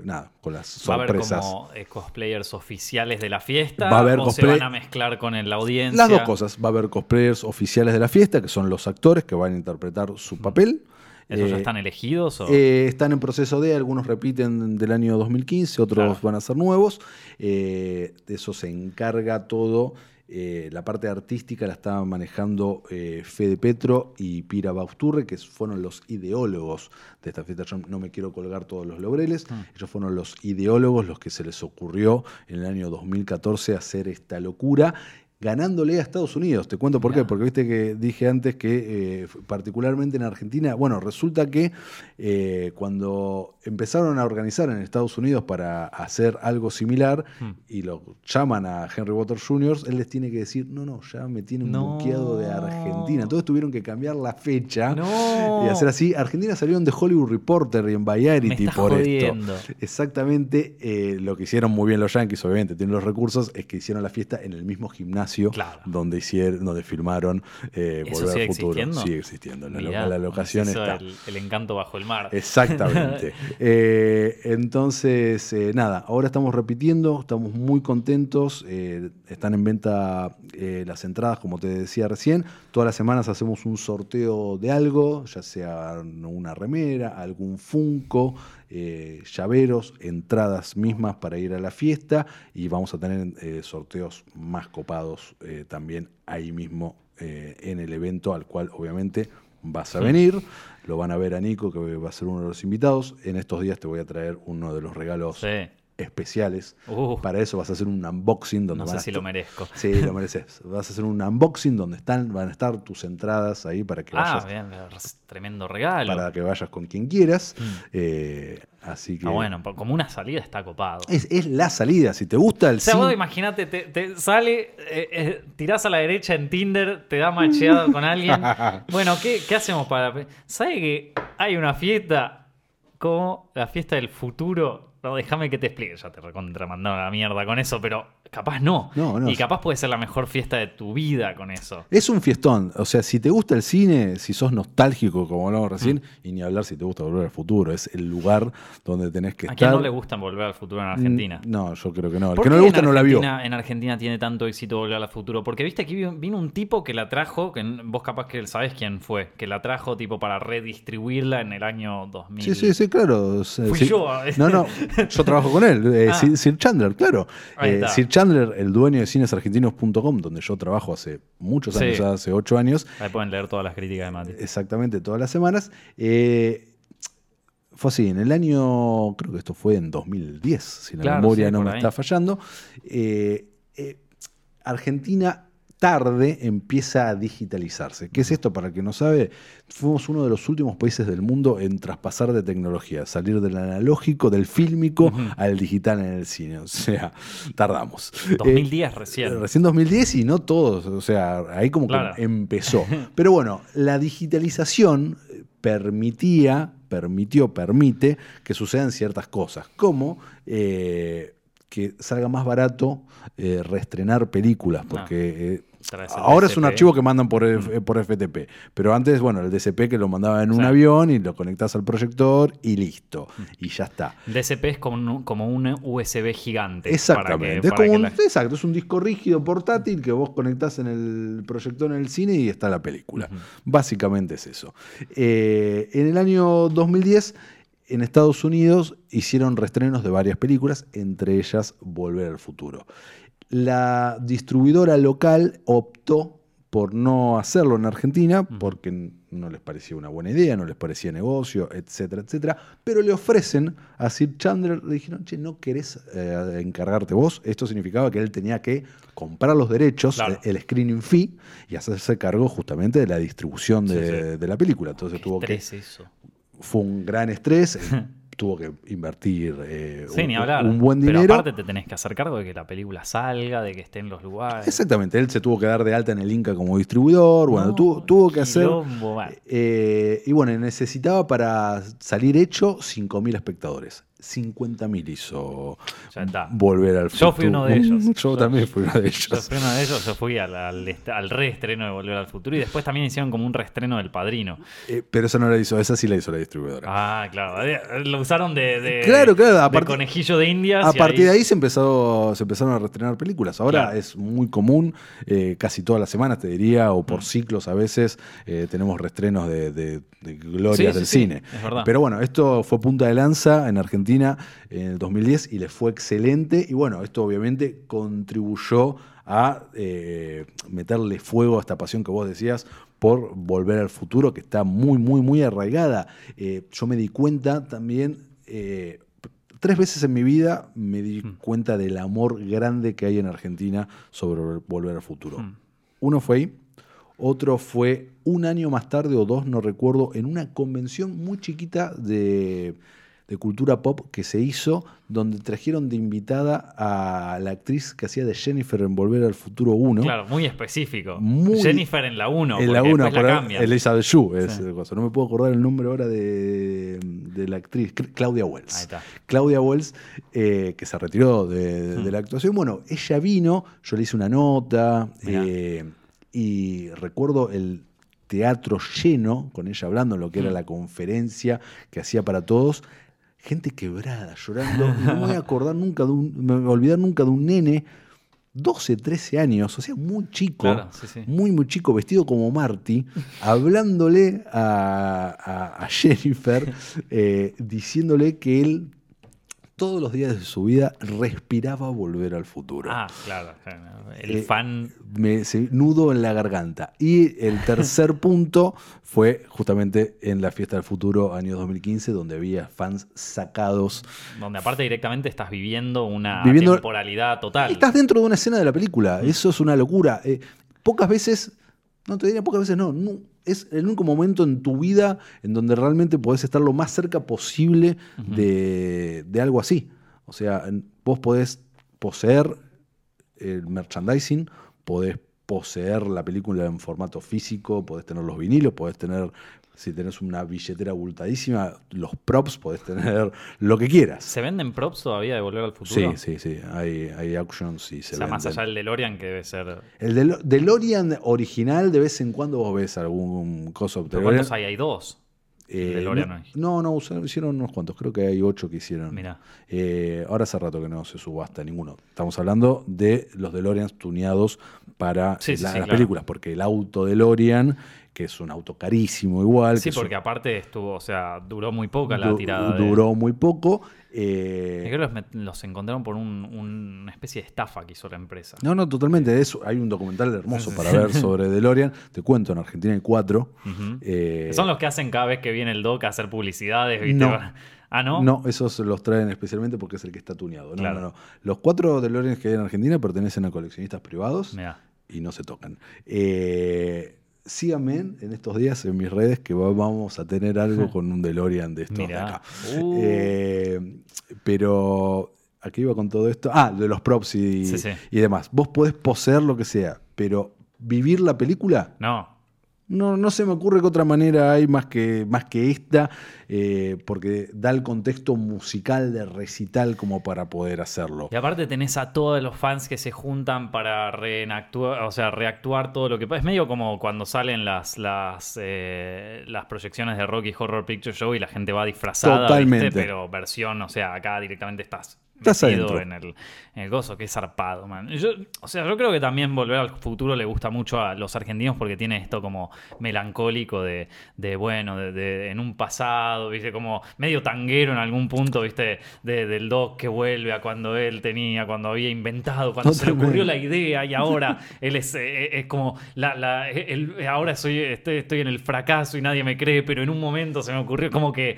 nada, con las sorpresas. ¿Va a haber como cosplayers oficiales de la fiesta? ¿Va a haber o se van a mezclar con la audiencia? Las dos cosas. Va a haber cosplayers oficiales de la fiesta, que son los actores que van a interpretar su papel. ¿Esos ya eh, están elegidos? Eh, están en proceso de, algunos repiten del año 2015, otros van a ser nuevos. Eh, de eso se encarga todo. la parte artística la estaban manejando Fede Petro y Pira Bausturre, que fueron los ideólogos de esta fiesta. Yo no me quiero colgar todos los laureles. Mm. Ellos fueron los ideólogos, los que se les ocurrió en el año 2014 hacer esta locura ganándole a Estados Unidos. Te cuento por qué, porque viste que dije antes que eh, particularmente en Argentina, bueno, resulta que eh, cuando empezaron a organizar en Estados Unidos para hacer algo similar hmm. y lo llaman a Henry Waters Jr., él les tiene que decir, no, no, ya me tienen no. buqueado de Argentina. Entonces tuvieron que cambiar la fecha y hacer así. Argentina salieron de Hollywood Reporter y en Variety por esto. Exactamente eh, lo que hicieron muy bien los Yankees, obviamente, tienen los recursos, es que hicieron la fiesta en el mismo gimnasio donde hicieron, donde filmaron eh, Volver al Futuro. Existiendo? Sigue existiendo. La, locación está. El, encanto bajo el mar. Exactamente. Eh, entonces, eh, nada, ahora estamos repitiendo, estamos muy contentos. están en venta las entradas, como te decía recién. Todas las semanas hacemos un sorteo de algo, ya sea una remera, algún Funko. Eh, llaveros, entradas mismas para ir a la fiesta y vamos a tener eh, sorteos más copados eh, también ahí mismo en el evento al cual obviamente vas a venir. Lo van a ver a Nico, que va a ser uno de los invitados. En estos días te voy a traer uno de los regalos especiales. Uh. Para eso vas a hacer un unboxing donde no sé si lo merezco. Sí, lo mereces. Vas a hacer un unboxing donde están, van a estar tus entradas ahí para que ah, vayas. Ah, bien, tremendo regalo. Para que vayas con quien quieras. Mm. Eh, así que. Ah, bueno, como una salida está copado. Es, la salida. Si te gusta el. O sea, vos imagínate, te, sale, eh, eh, tirás a la derecha en Tinder, te da macheado con alguien. bueno, ¿qué, ¿qué hacemos para.? ¿Sabes que hay una fiesta como la fiesta del futuro no, déjame que te explique. Ya te recontramandó la mierda con eso, pero capaz no. Y capaz puede ser la mejor fiesta de tu vida con eso. Es un fiestón. O sea, si te gusta el cine, si sos nostálgico, como hablamos recién, mm. y ni hablar si te gusta volver al futuro, es el lugar donde tenés que estar. ¿A quién no le gusta volver al futuro en Argentina? Mm, no, yo creo que no. El que no le gusta no la vio. En Argentina tiene tanto éxito volver al futuro. Porque viste aquí vino un tipo que la trajo, que vos capaz que sabés quién fue, que la trajo tipo para redistribuirla en el año 2000. Sí, sí, sí, claro. Fui yo. No, no. Yo trabajo con él, eh, ah. Sir, Chandler, claro. Eh, Sir Chandler, el dueño de cinesargentinos.com, donde yo trabajo hace muchos años, hace ocho años. Ahí pueden leer todas las críticas de Mati. Exactamente, todas las semanas. Eh, fue así, en el año, creo que esto fue en 2010, si la memoria no me está fallando. Argentina tarde empieza a digitalizarse. ¿Qué es esto? Para el que no sabe, fuimos uno de los últimos países del mundo en traspasar de tecnología, salir del analógico, del fílmico al digital en el cine. O sea, tardamos. 2010 eh, recién. Recién 2010 y no todos. O sea, ahí como que empezó. Pero bueno, la digitalización permitía, permitió, permite que sucedan ciertas cosas, como eh, que salga más barato eh, reestrenar películas, porque Ahora es un archivo que mandan por, por FTP, pero antes, bueno, el DCP que lo mandaba en un avión y lo conectas al proyector y listo, y ya está. DCP es como un, como un USB gigante. Exactamente, es como un, exacto, es un disco rígido portátil que vos conectás en el proyector en el cine y está la película. Básicamente es eso. Eh, en el año 2010 en Estados Unidos hicieron restrenos de varias películas, entre ellas Volver al Futuro la distribuidora local optó por no hacerlo en Argentina porque no les parecía una buena idea, no les parecía negocio, etcétera, etcétera. Pero le ofrecen a Sir Chandler, le dijeron, che, ¿no querés eh, encargarte vos? Esto significaba que él tenía que comprar los derechos, el, screening fee, y hacerse cargo justamente de la distribución de, la película. Entonces tuvo que. Eso. Fue un gran estrés. tuvo que invertir eh, Sí, un, ni hablar. un buen Pero dinero. aparte te tenés que hacer cargo de que la película salga, de que esté en los lugares. Exactamente, él se tuvo que dar de alta en el Inca como distribuidor, bueno, No, tuvo, tuvo que hacer... quilombo, eh, y bueno, necesitaba para salir hecho 5.000 espectadores. 50.000 hizo Ya está. volver al Yo fui futuro. uno de ellos. Yo, Yo- también fui uno de Yo ellos. fui uno de ellos, yo fui al, al, est- al reestreno de Volver al Futuro y después también hicieron como un reestreno del Padrino. Eh, pero esa no la hizo, esa sí la hizo la distribuidora. Ah, claro. eh, Lo usaron de, de- Claro, claro, a de conejillo de indias. A partir de ahí se, empezó, se empezaron a reestrenar películas. Ahora Claro. es muy común, eh, casi todas las semanas te diría, o por Mm. ciclos a veces, eh, tenemos reestrenos de, de- de glorias Sí, del sí, cine. es verdad. Pero bueno, esto fue punta de lanza en Argentina en el 2010 y les fue excelente. Y bueno, esto obviamente contribuyó a eh, meterle fuego a esta pasión que vos decías por volver al futuro, que está muy, muy, muy arraigada. Eh, yo me di cuenta también, eh, tres veces en mi vida me di Hmm. cuenta del amor grande que hay en Argentina sobre volver al futuro. Hmm. Uno fue ahí, otro fue un año más tarde o dos, no recuerdo, en una convención muy chiquita de, de cultura pop que se hizo, donde trajeron de invitada a la actriz que hacía de Jennifer en Volver al Futuro 1. Claro, muy específico. Muy- Jennifer en la 1. en la porque 1, después la cambian. Elizabeth Shue es Sí. el coso. No me puedo acordar el nombre ahora de, de la actriz, Cl- Claudia Wells. Ahí está. Claudia Wells, eh, que se retiró de, de Mm. la actuación. Bueno, ella vino, yo le hice una nota eh, y recuerdo el teatro lleno con ella hablando en lo que era Mm. la conferencia que hacía para todos. Gente quebrada, llorando. No me voy a acordar nunca de un, me voy a olvidar nunca de un nene, 12, 13 años, o sea, muy chico, Claro, sí, sí. muy, muy chico, vestido como Marty, hablándole a, a- a Jennifer, eh, diciéndole que él todos los días de su vida respiraba volver al futuro. Ah, claro. El Eh, fan. Me se nudo en la garganta. Y el tercer punto fue justamente en la fiesta del futuro, año 2015, donde había fans sacados. Donde aparte directamente estás viviendo una Viviendo- temporalidad total. Estás dentro de una escena de la película. Eso es una locura. Eh, pocas veces, no te diría pocas veces, no, no, Es el único momento en tu vida en donde realmente podés estar lo más cerca posible de, de algo así. O sea, vos podés poseer el merchandising, podés poseer la película en formato físico, podés tener los vinilos, podés tener, si tenés una billetera abultadísima, los props, podés tener lo que quieras. ¿Se venden props todavía de Volver al Futuro? Sí, sí, sí. Hay, hay auctions y se O sea, más venden. allá del DeLorean que debe ser... El Del- DeLorean original, de vez en cuando vos ves algún coso ¿Pero ¿Cuántos hay? Hay dos. Eh, DeLorean no, no, no, usaron- hicieron unos cuantos. Creo que hay ocho que hicieron. Mira. Eh, ahora hace rato que no se subasta ninguno. Estamos hablando de los DeLoreans tuneados para Sí, sí, la- sí, las claro. películas, porque el auto DeLorean, que es un auto carísimo igual, Sí, que porque un- aparte estuvo, o sea, duró muy poca la du- tirada. de- duró muy poco. eh, Creo que los, encontraron por un- un- una especie de estafa que hizo la empresa. no, no, totalmente. de Eso, hay un documental hermoso para ver sobre DeLorean. Te cuento, en Argentina hay cuatro. Eh, Son los que hacen cada vez que viene el doc a hacer publicidades, ¿viste? No. Ah, ¿no? No, esos los traen especialmente porque es el que está tuneado. No, Claro. no, no. Los cuatro DeLoreans que hay en Argentina pertenecen a coleccionistas privados Mirá. y no se tocan. Eh, síganme en estos días en mis redes que va- vamos a tener algo con un DeLorean de estos de acá. Uh. Eh, pero, ¿a qué iba con todo esto? Ah, de los props y, Sí, sí. y demás. Vos podés poseer lo que sea, pero vivir la película, No. No, no se me ocurre que otra manera hay más que, más que esta, eh, porque da el contexto musical de recital como para poder hacerlo. Y aparte tenés a todos los fans que se juntan para reenactuar, o sea, reactuar todo lo que pasa. Es medio como cuando salen las, las, eh, las proyecciones de Rocky Horror Picture Show y la gente va disfrazada, Totalmente. ¿viste? pero versión, o sea, acá directamente estás Estás adentro. en el, en el gozo, que es zarpado, man. Yo, o sea, yo creo que también Volver al Futuro le gusta mucho a los argentinos porque tiene esto como melancólico de, de bueno, de, de- en un pasado, viste, como medio tanguero en algún punto, viste, de- del doc que vuelve a cuando él tenía, cuando había inventado, cuando se le ocurrió la idea y ahora él es, eh, es como, la, la- él- ahora soy, estoy, estoy en el fracaso y nadie me cree, pero en un momento se me ocurrió como que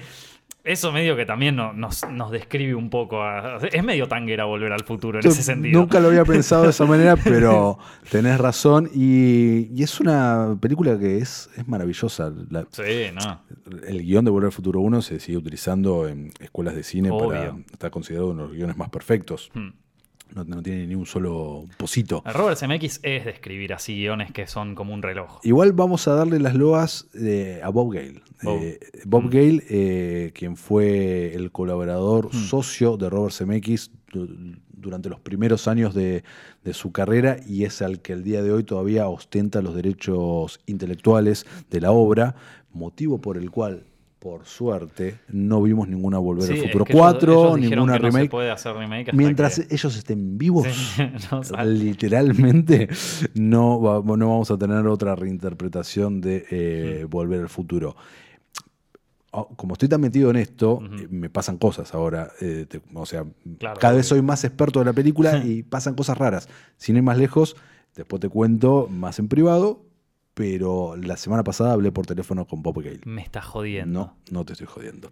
eso medio que también no- nos, nos describe un poco. a- es medio tanguera volver al futuro en ese sentido. Nunca lo había pensado de esa manera, pero tenés razón. Y, y es una película que es, es maravillosa. La- Sí, no. el guion de Volver al Futuro 1 se sigue utilizando en escuelas de cine para. Está considerado uno de los guiones más perfectos. Hmm. No, no tiene ni un solo posito. Robert Zemeckis es de escribir así guiones que son como un reloj. Igual vamos a darle las loas eh, a Bob Gale. Bob. Eh, Bob Mm. Gale, eh, quien fue el colaborador Mm. socio de Robert Zemeckis du- durante los primeros años de, de su carrera y es al que el día de hoy todavía ostenta los derechos intelectuales de la obra, motivo por el cual, por suerte, no vimos ninguna Volver Sí, al es Futuro que ellos- 4, ellos dijeron ninguna que no se remake. puede hacer remake hasta Mientras que- ellos estén vivos, Sí, no sale. literalmente no, no vamos a tener otra reinterpretación de eh, Volver al Futuro. Oh, Como estoy tan metido en esto, eh, me pasan cosas ahora. eh, te- o sea, Claro, cada vez soy más experto de la película y pasan cosas raras. Sin ir más lejos, después te cuento más en privado, pero la semana pasada hablé por teléfono con Bob Gale. Me está jodiendo. No, no te estoy jodiendo.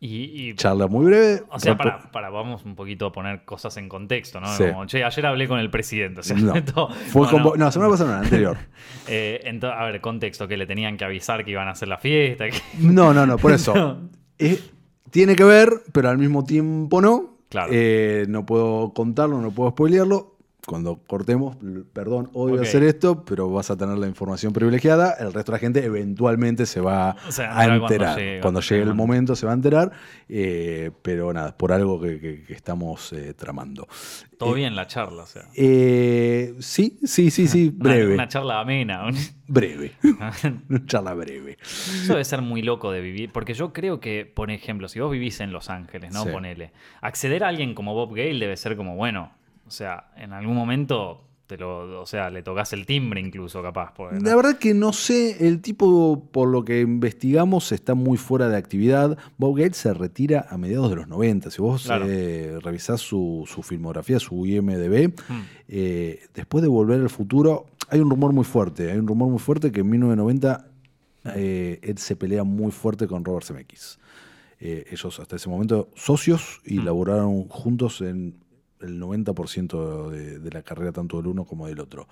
Y, y- Charla muy breve. o sea, para, para, vamos un poquito a poner cosas en contexto, ¿no? Sí. Como, che, ayer hablé con el presidente. O sea, No, fue no, con no. No, semana pasada no, la anterior. Eh, a ver, contexto, que le tenían que avisar que iban a hacer la fiesta. que- No, no, no, por eso. Eh, tiene que ver, pero al mismo tiempo no. Claro. Eh, no puedo contarlo, no puedo spoilearlo. Cuando cortemos, perdón, odio Ok. hacer esto, pero vas a tener la información privilegiada. El resto de la gente eventualmente se va O sea, a enterar cuando llegue, Cuando el momento se va a enterar. eh, pero nada, por algo que, que- que estamos eh, tramando. Todo Eh, bien la charla, o sea. eh, sí, sí, sí, sí, Una- breve. Una, charla amena. Breve. Una charla breve. Eso debe ser muy loco de vivir, porque yo creo que, por ejemplo, si vos vivís en Los Ángeles, ¿no? Sí. Ponele. Acceder a alguien como Bob Gale debe ser como, bueno, o sea, en algún momento te lo, o sea, le tocas el timbre incluso, capaz. porque, ¿no? La verdad que no sé, el tipo, por lo que investigamos, está muy fuera de actividad. Bob Gates se retira a mediados de los 90. Si vos Claro. eh, revisás su, su filmografía, su IMDB, Mm. eh, después de Volver al Futuro, hay un rumor muy fuerte. Hay un rumor muy fuerte que en 1990 eh, Ed se pelea muy fuerte con Robert Zemeckis. Eh, ellos hasta ese momento socios y Mm. laboraron juntos en el 90% de, de la carrera tanto del uno como del otro.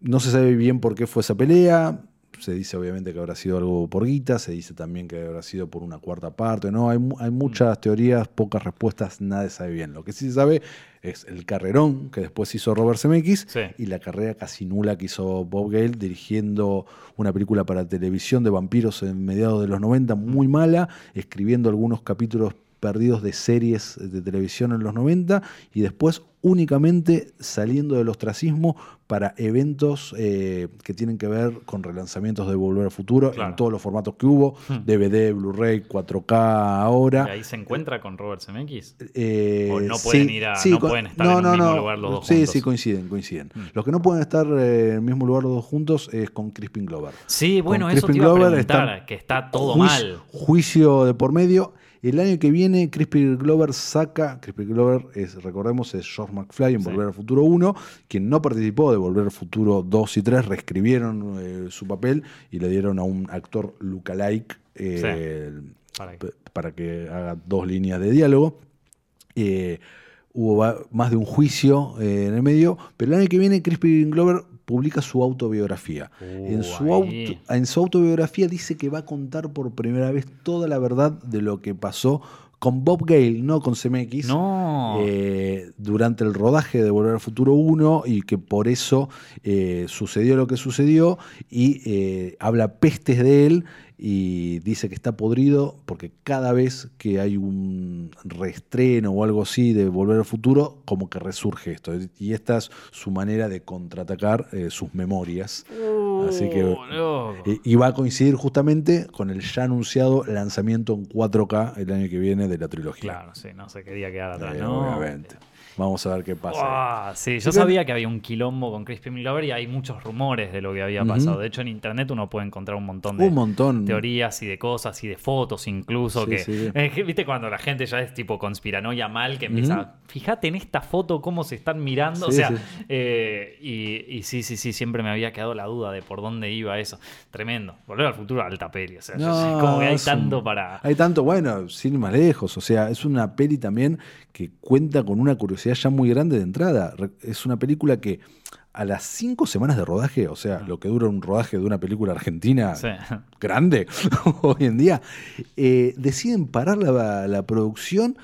No se sabe bien por qué fue esa pelea. Se dice obviamente que habrá sido algo por guita, se dice también que habrá sido por una cuarta parte. No, hay, hay muchas teorías, pocas respuestas, nadie sabe bien. Lo que sí se sabe es el carrerón que después hizo Robert Zemeckis Sí. y la carrera casi nula que hizo Bob Gale dirigiendo una película para televisión de vampiros en mediados de los 90, muy mala, escribiendo algunos capítulos perdidos de series de televisión en los 90 y después únicamente saliendo del ostracismo para eventos eh, que tienen que ver con relanzamientos de Volver al Futuro Claro. en todos los formatos que hubo, Hmm. DVD, Blu-ray, 4K ahora. ¿Y ahí se encuentra con Robert Zemeckis? Eh, O no pueden ir a- no con- pueden estar en un mismo lugar los dos Sí, juntos. sí, coinciden, coinciden. Mm. Los que no pueden estar eh, en el mismo lugar los dos juntos es con Crispin Glover. Sí, bueno, Con eso te Crispin iba a Glover preguntar, está que está todo Juicio- mal. Juicio de por medio. El año que viene, Crispin Glover saca. Crispin Glover, es, recordemos, es George McFly en Sí. Volver al Futuro 1, quien no participó de Volver al Futuro 2 y 3, reescribieron eh, su papel y le dieron a un actor lookalike eh, Para que- p- para que haga dos líneas de diálogo. Eh, hubo más de un juicio eh, en el medio, pero el año que viene Crispin Glover publica su autobiografía. en, Uh, su ahí. auto- en su autobiografía dice que va a contar por primera vez toda la verdad de lo que pasó con Bob Gale, no con Zemeckis, No. eh, durante el rodaje de Volver al Futuro 1 y que por eso eh, sucedió lo que sucedió y eh, habla pestes de él y dice que está podrido porque cada vez que hay un reestreno o algo así de Volver al Futuro, como que resurge esto. Y esta es su manera de contraatacar eh, sus memorias. Así que- Uh. Y, y va a coincidir justamente con el ya anunciado lanzamiento en 4K el año que viene de la trilogía. Claro, sí, no se quería quedar atrás. Eh, no. Obviamente. Vamos a ver qué pasa. Sí, yo sabía que había un quilombo con Crispin Glover y hay muchos rumores de lo que había pasado. De hecho, en internet uno puede encontrar un montón de Un montón. teorías y de cosas y de fotos incluso. Sí, que, sí. eh, Viste cuando la gente ya es tipo conspiranoia mal, que empieza, fíjate en esta foto cómo se están mirando. o Sí, sea, sí. eh, y, y sí, sí, sí, siempre me había quedado la duda de por dónde iba eso. Tremendo. Volver al futuro, alta peli. O sea, No, como que hay un- tanto para. Hay tanto, bueno, sin ir más lejos. O sea, es una peli también que cuenta con una curiosidad ya muy grande de entrada. Es una película que a las cinco semanas de rodaje, o sea, lo que dura un rodaje de una película argentina Sí. grande hoy en día, eh, deciden parar la, la producción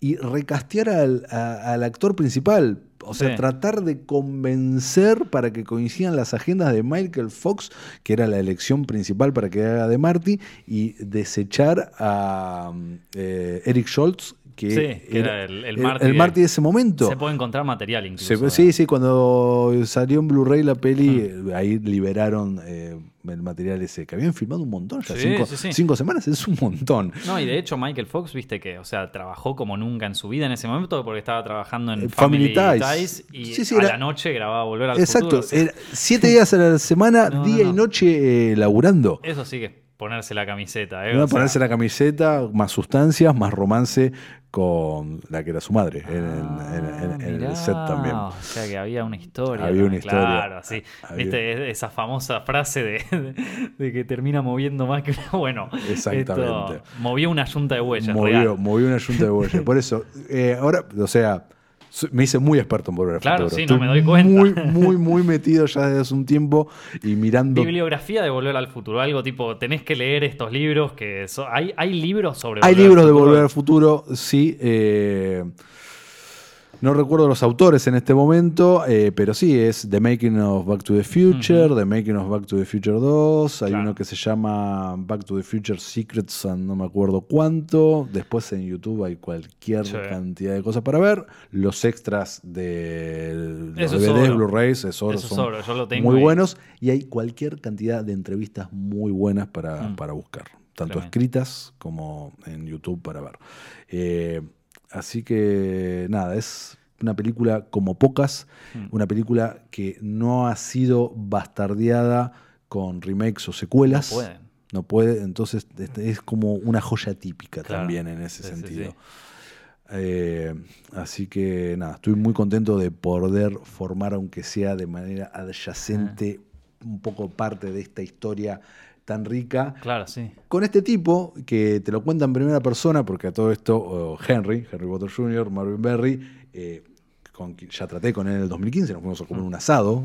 y recastear al, a- al actor principal. O sea, Sí. tratar de convencer para que coincidan las agendas de Michael Fox, que era la elección principal para que haga de Marty, y desechar a mm, eh, Eric Schultz, que, Sí, que era el- el Marty el de- Marty de ese momento. Se puede encontrar material incluso. Se- ¿eh? sí, sí, cuando salió en Blu-ray la peli, eh, ahí liberaron eh, el material ese, que habían filmado un montón, ya Sí, cinco, sí, cinco semanas es un montón. No, y de hecho Michael Fox, viste que, o sea, trabajó como nunca en su vida en ese momento porque estaba trabajando en Eh, Family, Family Ties. Y a era- la noche grababa Volver al Exacto, Futuro. o sea, era siete días a la semana, No, no, día y no. noche eh, laburando. Eso es ponerse la camiseta, ¿eh? O sea, ponerse la camiseta, más sustancias, más romance con la que era su madre en, ah, en- en- en mirá, el set también. O sea que había una historia. Había una historia. Claro, sí. Había- Viste esa famosa frase de, que termina moviendo más que una. Bueno, Exactamente. esto movió una yunta de huellas. Movió, movió una yunta de huellas. Por eso, eh, ahora, o sea, me hice muy experto en volver al Claro, futuro. sí, no Estoy me doy cuenta. Muy, muy, muy metido ya desde hace un tiempo y mirando. Bibliografía de Volver al Futuro. Algo tipo, tenés que leer estos libros que so- hay, hay libros sobre Hay Volver al libros de? Volver al Futuro, sí. eh, no recuerdo los autores en este momento, eh, pero sí, es The Making of Back to the Future, The Making of Back to the Future 2, hay Claro. uno que se llama Back to the Future Secrets and no me acuerdo cuánto, después en YouTube hay cualquier Sí. cantidad de cosas para ver, los extras de los Eso DVDs. Blu-rays, es oro, son oro, yo lo tengo muy ahí. buenos y hay cualquier cantidad de entrevistas muy buenas para, Mm. para buscar, tanto Tremendo. escritas como en YouTube para ver. Eh, así que nada, es una película como pocas, Mm. una película que no ha sido bastardeada con remakes o secuelas. No pueden. No puede, entonces este, es como una joya típica Claro. también en ese Sí, sentido. sí. Eh, así que nada, estoy muy contento de poder formar, aunque sea de manera adyacente, un poco parte de esta historia tan rica. Claro, sí. Con este tipo, que te lo cuenta en primera persona, porque a todo esto, Henry, Henry Potter Jr., Marvin Berry, eh, con quien ya traté con él en el 2015, nos fuimos a comer un asado.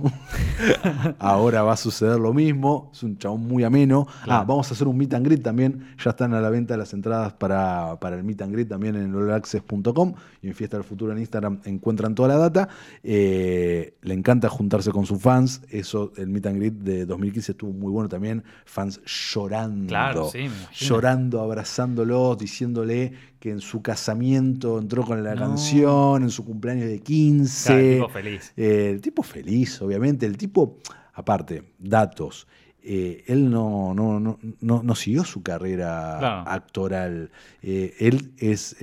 Ahora va a suceder lo mismo. Es un chabón muy ameno. Claro. Ah, vamos a hacer un meet and greet también. Ya están a la venta las entradas para, para el meet and greet también en lolaccess.com y en Fiesta del Futuro en Instagram encuentran toda la data. Eh, le encanta juntarse con sus fans. Eso, el meet and greet de 2015 estuvo muy bueno también. Fans llorando. Claro, sí. Llorando, abrazándolos, diciéndole que en su casamiento entró con la No. canción, en su cumpleaños de 15. Claro, el tipo feliz. Eh, el tipo feliz, obviamente. El tipo, aparte, datos. eh, él no, no, no, no, no siguió su carrera Claro. actoral. Eh, él es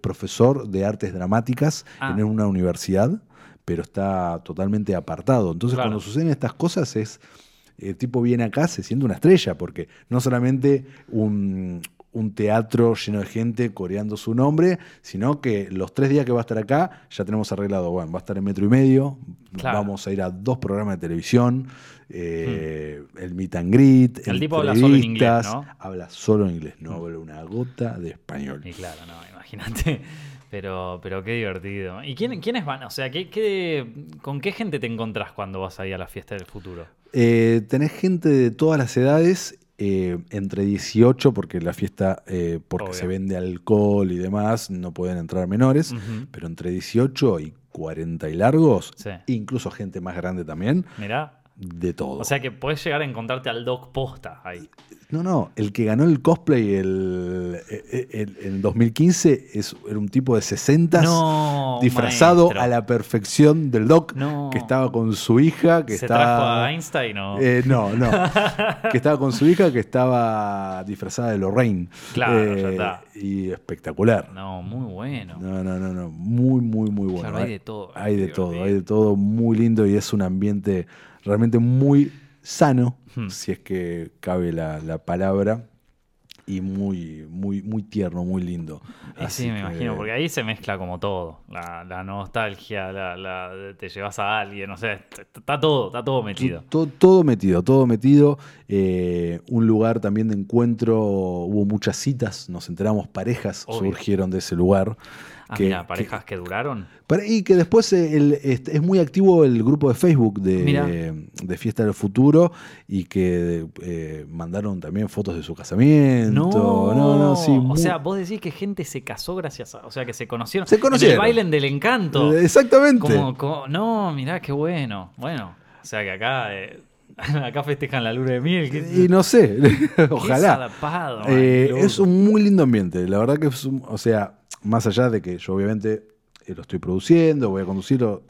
profesor de artes dramáticas Ah. en una universidad, pero está totalmente apartado. Entonces, Claro. cuando suceden estas cosas, es. El tipo viene acá se siente una estrella, porque no solamente un, un teatro lleno de gente coreando su nombre, sino que los tres días que va a estar acá ya tenemos arreglado, bueno, va a estar en metro y medio, Claro. vamos a ir a dos programas de televisión, eh, el meet and greet, El tipo habla solo en inglés, ¿no? Habla solo en inglés, no habla una gota de español. Y claro, no, imagínate. Pero, pero qué divertido. ¿Y quién, quiénes van? O sea, ¿qué, qué- ¿con qué gente te encontrás cuando vas ahí a la fiesta del futuro? Eh, tenés gente de todas las edades, eh, entre 18, porque la fiesta, eh, porque Obvio. se vende alcohol y demás, no pueden entrar menores, pero entre 18 y 40 y largos, Sí. incluso gente más grande también, Mirá. De todo. O sea que puedes llegar a encontrarte al Doc Posta ahí. no, no, el que ganó el cosplay el, el- el- en 2015 es, era un tipo de 60 No, disfrazado maestro. a la perfección del doc, No. que estaba con su hija, que ¿Se estaba... trajo a Einstein o...? Eh, no, no. que estaba con su hija que estaba disfrazada de Lorraine. Claro, Eh, ya está. Y espectacular. No, muy bueno. No, no, no, no. Muy, muy, muy bueno. Claro, hay de todo, Hay de todo, hay de todo. Muy lindo y es un ambiente realmente muy sano, Hmm. si es que cabe la, la palabra. y muy, muy, muy tierno, muy lindo. sí, me imagino, porque ahí se mezcla como todo. La, nostalgia, la, te llevas a alguien, no sé, está todo, está todo metido. Todo, todo metido, todo metido. Eh, un lugar también de encuentro, hubo muchas citas, nos enteramos, parejas surgieron de ese lugar. Ah, mira, parejas que, duraron. Y que después eh, es muy activo el grupo de Facebook de, de Fiesta del Futuro y que eh, mandaron también fotos de su casamiento. No, no, no sí. O sea, vos decís que gente se casó gracias a. O sea, que se conocieron. Se conocieron. En el bailen del encanto. Exactamente. no, mirá, qué bueno. Bueno, o sea que acá. Eh, acá festejan la luna de miel. Y no sé, ojalá. es un muy lindo ambiente. La verdad que es un, o sea, más allá de que yo obviamente eh, lo estoy produciendo, voy a conducirlo,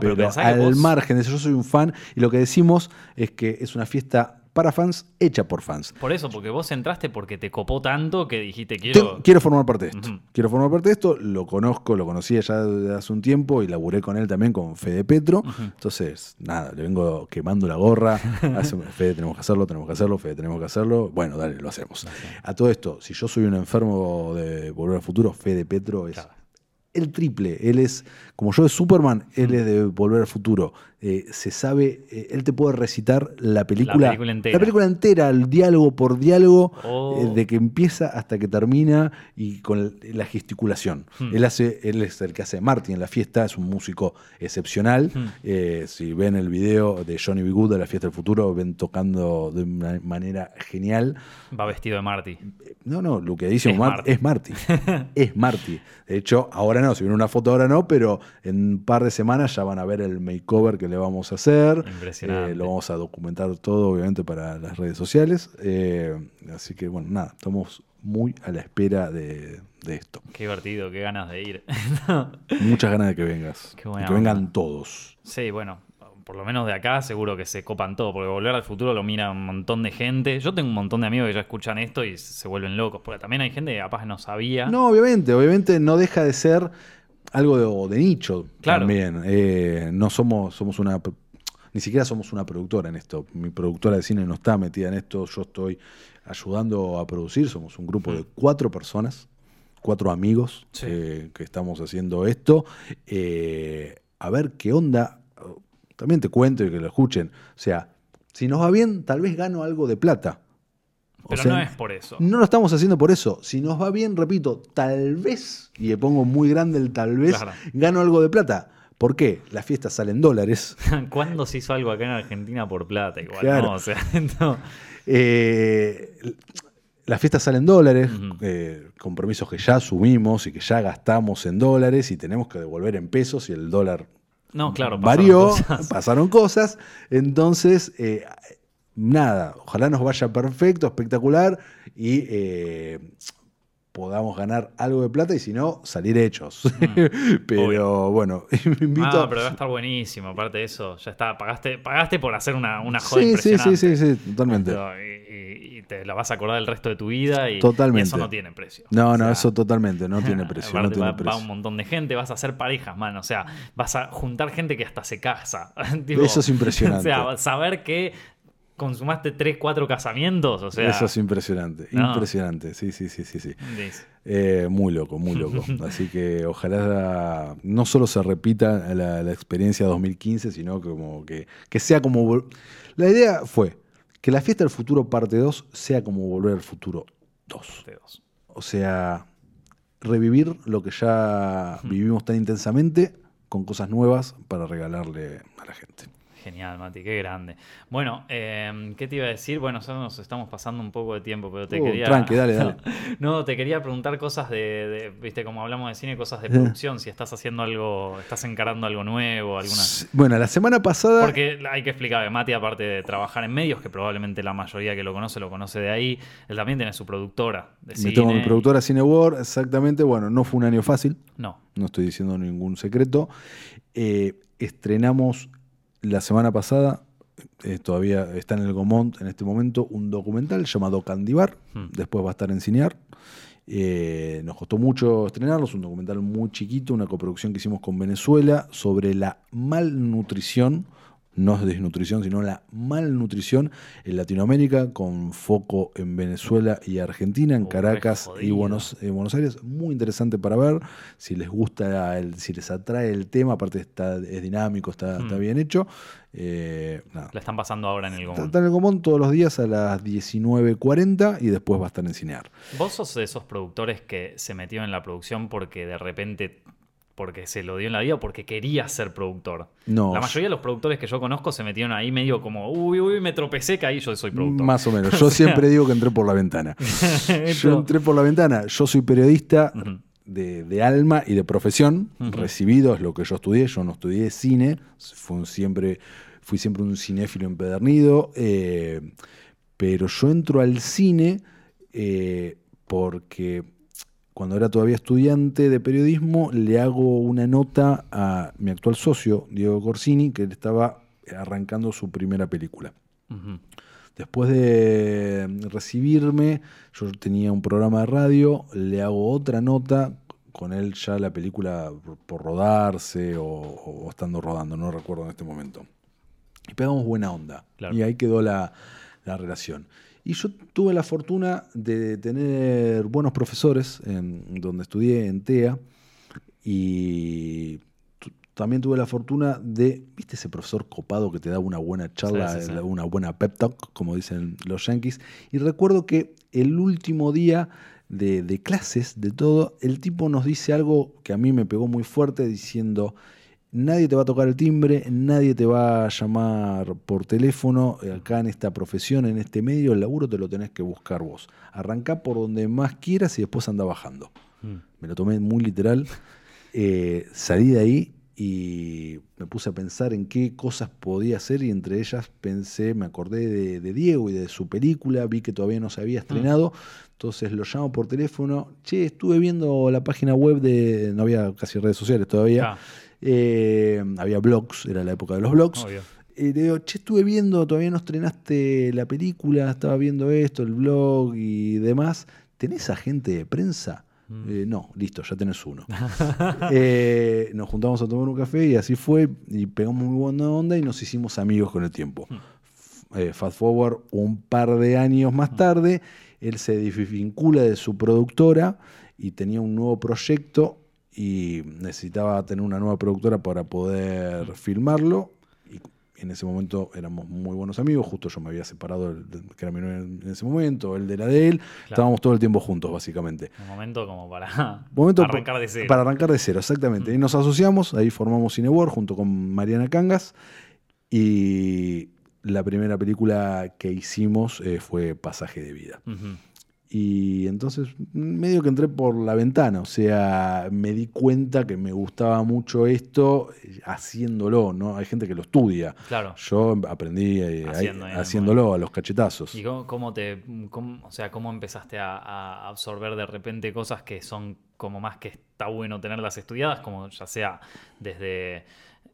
pero, al margen de eso yo soy un fan y lo que decimos es que es una fiesta para fans, hecha por fans. Por eso, porque vos entraste porque te copó tanto que dijiste quiero. quiero formar parte de esto. Quiero formar parte de esto. Lo conozco, lo conocía ya desde hace un tiempo y laburé con él también, con Fede Petro. Entonces, nada, le vengo quemando la gorra. Fede, tenemos que hacerlo, tenemos que hacerlo, Fede, tenemos que hacerlo. Bueno, dale, lo hacemos. A todo esto, si yo soy un enfermo de Volver al Futuro, Fede Petro es el triple. Él es, como yo de Superman, él es de Volver al Futuro. Eh, se sabe, eh, él te puede recitar la película, la película entera, la película entera el diálogo por diálogo, eh, oh. de que empieza hasta que termina y con la gesticulación. Hmm. Él, hace, él es el que hace Marty en la fiesta, es un músico excepcional. Hmm. si ven el video de Johnny B. Good de la fiesta del futuro, ven tocando de una manera genial. Va vestido de Marty. No, no, lo que dice es, Marty. es Marty. es Marty. De hecho, ahora no, si ven una foto ahora no, pero en un par de semanas ya van a ver el makeover que le vamos a hacer. Impresionante. Eh, lo vamos a documentar todo, obviamente, para las redes sociales. Eh, así que, bueno, nada, estamos muy a la espera de, esto. Qué divertido, qué ganas de ir. Muchas ganas de que vengas. que vengan todos. Sí, bueno, por lo menos de acá, seguro que se copan todo, porque Volver al Futuro lo mira un montón de gente. Yo tengo un montón de amigos que ya escuchan esto y se vuelven locos, porque también hay gente que capaz no sabía. No, obviamente, obviamente no deja de ser algo de, nicho también. Eh, no somos, somos una ni siquiera somos una productora en esto. Mi productora de cine no está metida en esto. Yo estoy ayudando a producir. Somos un grupo de cuatro personas, cuatro amigos eh, que estamos haciendo esto. Eh, a ver qué onda. También te cuento y que lo escuchen. O sea, si nos va bien, tal vez gano algo de plata. Pero no es por eso. No lo estamos haciendo por eso. Si nos va bien, repito, tal vez, y le pongo muy grande el tal vez, gano algo de plata. ¿Por qué? Las fiestas salen dólares. ¿Cuándo se hizo algo acá en Argentina por plata? Igual, ¿no? O sea, eh, las fiestas salen dólares, eh, compromisos que ya asumimos y que ya gastamos en dólares y tenemos que devolver en pesos y el dólar no, claro, varió, pasaron cosas. Entonces, eh, nada, ojalá nos vaya perfecto, espectacular y eh, podamos ganar algo de plata y si no, salir hechos. Mm, pero bueno, me invito. Ah, pero va a estar buenísimo. Aparte de eso, ya está. Pagaste, pagaste por hacer una, una joda sí, Sí, sí, sí, totalmente. Y, te la vas a acordar el resto de tu vida y, totalmente. eso no tiene precio. No, no, eso totalmente, no tiene precio. va, un montón de gente, vas a hacer parejas, man. O sea, vas a juntar gente que hasta se casa. eso es impresionante. O sea, saber que consumaste 3, 4 casamientos, o sea... Eso es impresionante, impresionante, sí, sí, sí, sí, sí. Eh, muy loco, muy loco. Así que ojalá no solo se repita la, experiencia 2015, sino como que, que sea como... La idea fue que la fiesta del futuro parte 2 sea como volver al futuro 2. O sea, revivir lo que ya vivimos tan intensamente con cosas nuevas para regalarle a la gente. Genial, Mati, qué grande. Bueno, em, ¿qué te iba a decir? Bueno, nosotros nos estamos pasando un poco de tiempo, pero te uh, quería. Tranqui, dale, dale. no, te quería preguntar cosas de, viste, como hablamos de cine, cosas de producción, si estás haciendo algo, estás encarando algo nuevo, alguna. Bueno, la semana pasada. Porque hay que explicar que Mati, aparte de trabajar en medios, que probablemente la mayoría que lo conoce lo conoce de ahí, él también tiene su productora de Me Tengo mi productora Cine World, exactamente. Bueno, no fue un año fácil. No. No estoy diciendo ningún secreto. Eh, estrenamos la semana pasada eh, todavía está en el Gomont en este momento un documental llamado Candibar, hmm. después va a estar en Cinear. Eh, nos costó mucho estrenarlo, es un documental muy chiquito, una coproducción que hicimos con Venezuela sobre la malnutrición no es desnutrición, sino la malnutrición en Latinoamérica, con foco en Venezuela y Argentina, en Oh, Caracas y. Buenos, Buenos Aires. Muy interesante para ver, si les gusta, el- si les atrae el tema, aparte está, es dinámico, está, está Mm. bien hecho. Eh. La están pasando ahora en el común. está en el común todos los días a las 19.40 y después va a estar en Cinear. ¿Vos sos de esos productores que se metió en la producción porque de repente, porque se lo dio en la vida o porque quería ser productor? No, La mayoría de los productores que yo conozco se metieron ahí medio como, uy, uy, me tropecé, caí, yo soy productor. Más o menos. Yo siempre digo que entré por la ventana. Yo entré por la ventana. Yo soy periodista de, de alma y de profesión. Recibido es lo que yo estudié. Yo no estudié cine. Un siempre, fui siempre un cinéfilo empedernido. eh, pero yo entro al cine eh, porque cuando era todavía estudiante de periodismo le hago una nota a mi actual socio, Diego Corsini, que él estaba arrancando su primera película. Después de recibirme, yo tenía un programa de radio, le hago otra nota, con él ya la película por- por rodarse o, o estando rodando, no recuerdo en este momento. Y pegamos buena onda. Claro. Y ahí quedó la, la relación. Y yo tuve la fortuna de tener buenos profesores en donde estudié, en TEA, y también tuve la fortuna de, ¿viste ese profesor copado que te da una buena charla, Sí, sí, sí. una buena pep talk, como dicen los yankees? Y recuerdo que el último día de, de clases, de todo, el tipo nos dice algo que a mí me pegó muy fuerte, diciendo, nadie te va a tocar el timbre, nadie te va a llamar por teléfono, eh, acá en esta profesión, en este medio, el laburo te lo tenés que buscar vos. Arrancá por donde más quieras y después anda bajando Mm. me lo tomé muy literal. Eh, salí de ahí y me puse a pensar en qué cosas podía hacer y entre ellas pensé, me acordé de, de Diego y de su película, vi que todavía no se había estrenado, entonces lo llamo por teléfono, che, estuve viendo la página web de, no había casi redes sociales todavía, Ah, eh, había blogs, era la época de los blogs, obvio. y le digo, che, estuve viendo, todavía no estrenaste la película, estaba viendo esto, el blog y demás. ¿Tenés agente de prensa? Mm. Eh, no, listo, ya tenés uno. Eh, nos juntamos a tomar un café y así fue, y pegamos muy buena onda y nos hicimos amigos con el tiempo. Mm. Eh, fast forward, un par de años más tarde, él se desvincula de su productora y tenía un nuevo proyecto y necesitaba tener una nueva productora para poder filmarlo. Y en ese momento éramos muy buenos amigos, justo yo me había separado, que era mi novia en ese momento, él de la de él, estábamos todo el tiempo juntos básicamente. Un momento como para Momento arrancar de cero. Para arrancar de cero, exactamente. Y nos asociamos, ahí formamos Cineworld junto con Mariana Cangas y la primera película que hicimos eh, fue Pasaje de Vida. Ujú. Y entonces medio que entré por la ventana, o sea, me di cuenta que me gustaba mucho esto eh, haciéndolo, ¿no? Hay gente que lo estudia. Claro. Yo aprendí eh, Haciendo ahí haciéndolo a los cachetazos. ¿Y cómo, cómo te, cómo- o sea, cómo empezaste a, a absorber de repente cosas que son como más que está bueno tenerlas estudiadas, como ya sea desde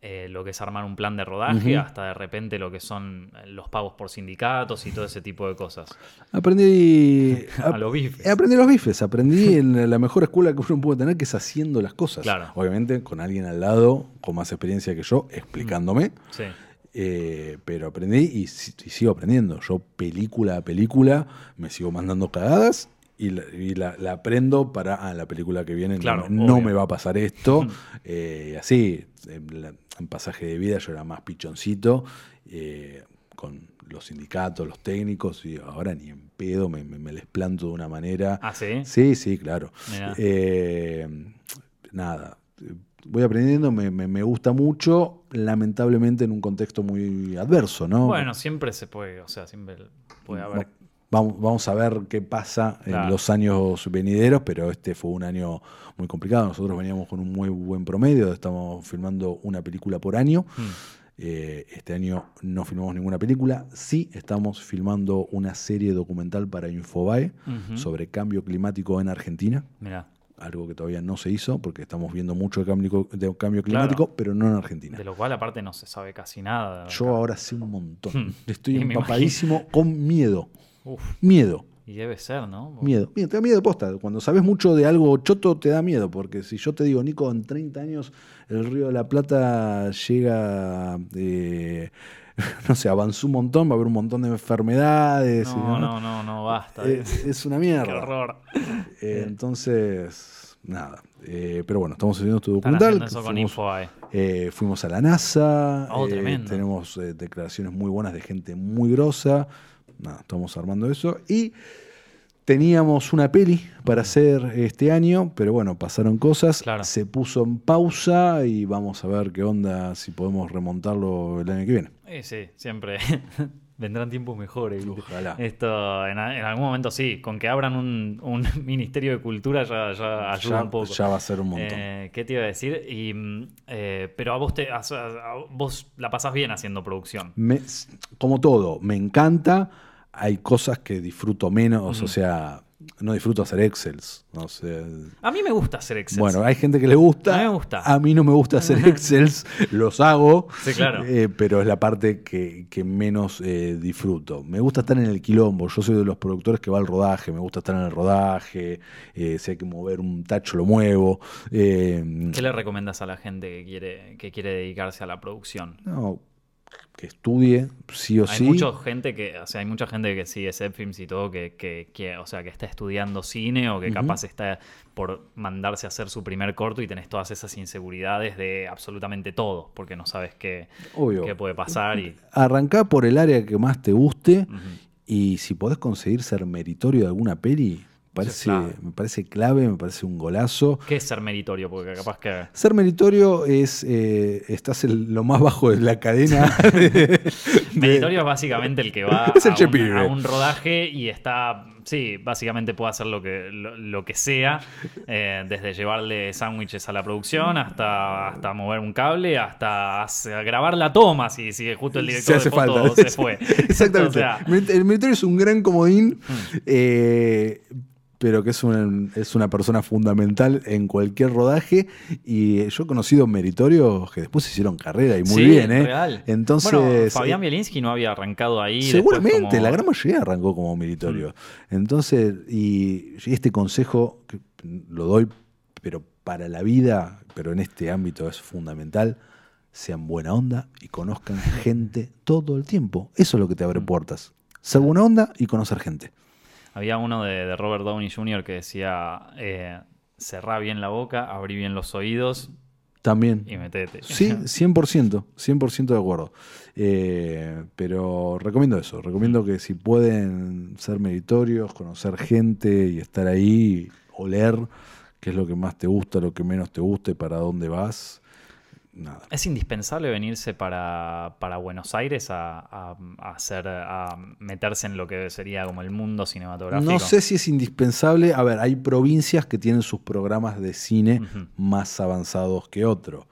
eh, lo que es armar un plan de rodaje hasta de repente lo que son eh, los pagos por sindicatos y todo ese tipo de cosas? Aprendí A los bifes. Aprendí los bifes, aprendí en la mejor escuela que uno puede tener, que es haciendo las cosas. Claro. Obviamente con alguien al lado, con más experiencia que yo, explicándome. Sí. eh, pero aprendí y, y sigo aprendiendo. Yo película a película me sigo mandando cagadas y la, y la- la aprendo para ah, la película que viene. no- Claro, no, obvio. me va a pasar esto. eh, así, en, la- en pasaje de vida yo era más pichoncito. eh, con los sindicatos, los técnicos, y ahora ni en pedo me, me- me les planto de una manera. ¿Ah, sí? Sí, sí, claro. Eh, nada, voy aprendiendo, me, me- me gusta mucho, lamentablemente en un contexto muy adverso, ¿no? Bueno, siempre se puede, o sea, siempre puede haber. Va- Vamos, vamos a ver qué pasa en los años venideros, pero este fue un año muy complicado. Nosotros veníamos con un muy buen promedio, estamos filmando una película por año. Mm. Eh, este año no filmamos ninguna película. Sí estamos filmando una serie documental para Infobae sobre cambio climático en Argentina Mirá, algo que todavía no se hizo porque estamos viendo mucho de cambio, de cambio Claro. climático, pero no en Argentina. de lo cual aparte no se sabe casi nada. Yo ahora sé un montón. Estoy empapadísimo con miedo. Uf, Miedo. Y debe ser, ¿no? Miedo. Miedo, te da miedo posta. Cuando sabes mucho de algo choto, te da miedo. Porque si yo te digo, Nico, en 30 años el Río de la Plata llega. eh, no sé, avanzó un montón, va a haber un montón de enfermedades. y No, no, no, no, basta. Es, es una mierda. Qué horror. Eh, entonces, nada. Eh, pero bueno, estamos haciendo este documental. eso con fuimos, eh, fuimos a la NASA. Oh, eh, tremendo. tenemos eh, declaraciones muy buenas de gente muy grosa. Nada, estamos armando eso. Y teníamos una peli para hacer este año, pero bueno, pasaron cosas. Claro. Se puso en pausa y vamos a ver qué onda, si podemos remontarlo el año que viene. Eh, sí, siempre. Vendrán tiempos mejores. Ojalá. Esto, en, algún momento sí, con que abran un, un ministerio de cultura ya, ya ayuda Ya, un poco. ya va a ser un montón. Eh, ¿Qué te iba a decir? Y, mm, eh, pero a vos, te, a- a- vos la pasás bien haciendo producción. Me- como todo, me encanta. Hay cosas que disfruto menos, o sea, no disfruto hacer Excels. No sé. A mí me gusta hacer Excel. Bueno, hay gente que le gusta. A mí me gusta. A mí no me gusta hacer Excels, los hago. Sí, claro. eh, pero es la parte que, que menos eh, disfruto. Me gusta estar en el quilombo. Yo soy de los productores que va al rodaje. Me gusta estar en el rodaje. eh, si hay que mover un tacho, lo muevo. eh, ¿Qué le recomiendas a la gente que quiere, que quiere dedicarse a la producción? no, que estudie, sí o Hay sí. mucha gente que, o sea, hay mucha gente que sigue Zepfilms y todo que, que, que, o sea, que está estudiando cine o que capaz está por mandarse a hacer su primer corto y tenés todas esas inseguridades de absolutamente todo, porque no sabes qué, Obvio. qué puede pasar y Arrancá por el área que más te guste y si podés conseguir ser meritorio de alguna peli, parece, me parece clave, me parece un golazo. ¿Qué es ser meritorio? Porque capaz que Ser meritorio es, eh, estás en lo más bajo de la cadena. de- de- meritorio es básicamente el que va Es el a, un, chepibe. a un rodaje y está, sí, básicamente puede hacer lo que, lo, lo que sea, eh, desde llevarle sándwiches a la producción hasta, hasta mover un cable, hasta grabar la toma, si, si justo el Se director hace de foto falta. se fue. Exactamente. O sea, Mm. El meritorio es un gran comodín, eh, pero que es una, es una persona fundamental en cualquier rodaje. Y yo he conocido meritorios que después hicieron carrera y muy sí, bien, ¿eh? real. Entonces. bueno, Fabián eh, Bielinski no había arrancado ahí. Seguramente, como- la gran mayoría arrancó como meritorio. Entonces, y y este consejo que lo doy, pero para la vida, pero en este ámbito es fundamental, sean buena onda y conozcan gente todo el tiempo. Eso es lo que te abre puertas. Ser buena onda y conocer gente. Había uno de, de Robert Downey Jr. que decía, eh, cerrá bien la boca, abrí bien los oídos También. y metete. Sí, 100%, 100% de acuerdo. Eh, pero recomiendo eso, recomiendo que si pueden ser meritorios, conocer gente y estar ahí, oler qué es lo que más te gusta, lo que menos te gusta y para dónde vas, nada. ¿Es indispensable venirse para, para Buenos Aires a, a- a hacer, a meterse en lo que sería como el mundo cinematográfico? No sé si es indispensable, a ver, hay provincias que tienen sus programas de cine más avanzados que otro.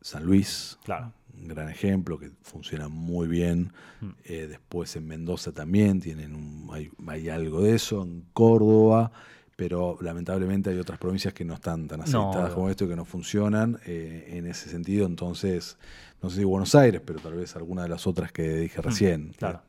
San Luis, Claro. un gran ejemplo que funciona muy bien. Mm. Eh, después en Mendoza también tienen un- hay, hay algo de eso, en Córdoba, pero lamentablemente hay otras provincias que no están tan aceitadas no. como esto, que no funcionan eh, en ese sentido. Entonces, no sé si Buenos Aires, pero tal vez alguna de las otras que dije recién. Mm, claro.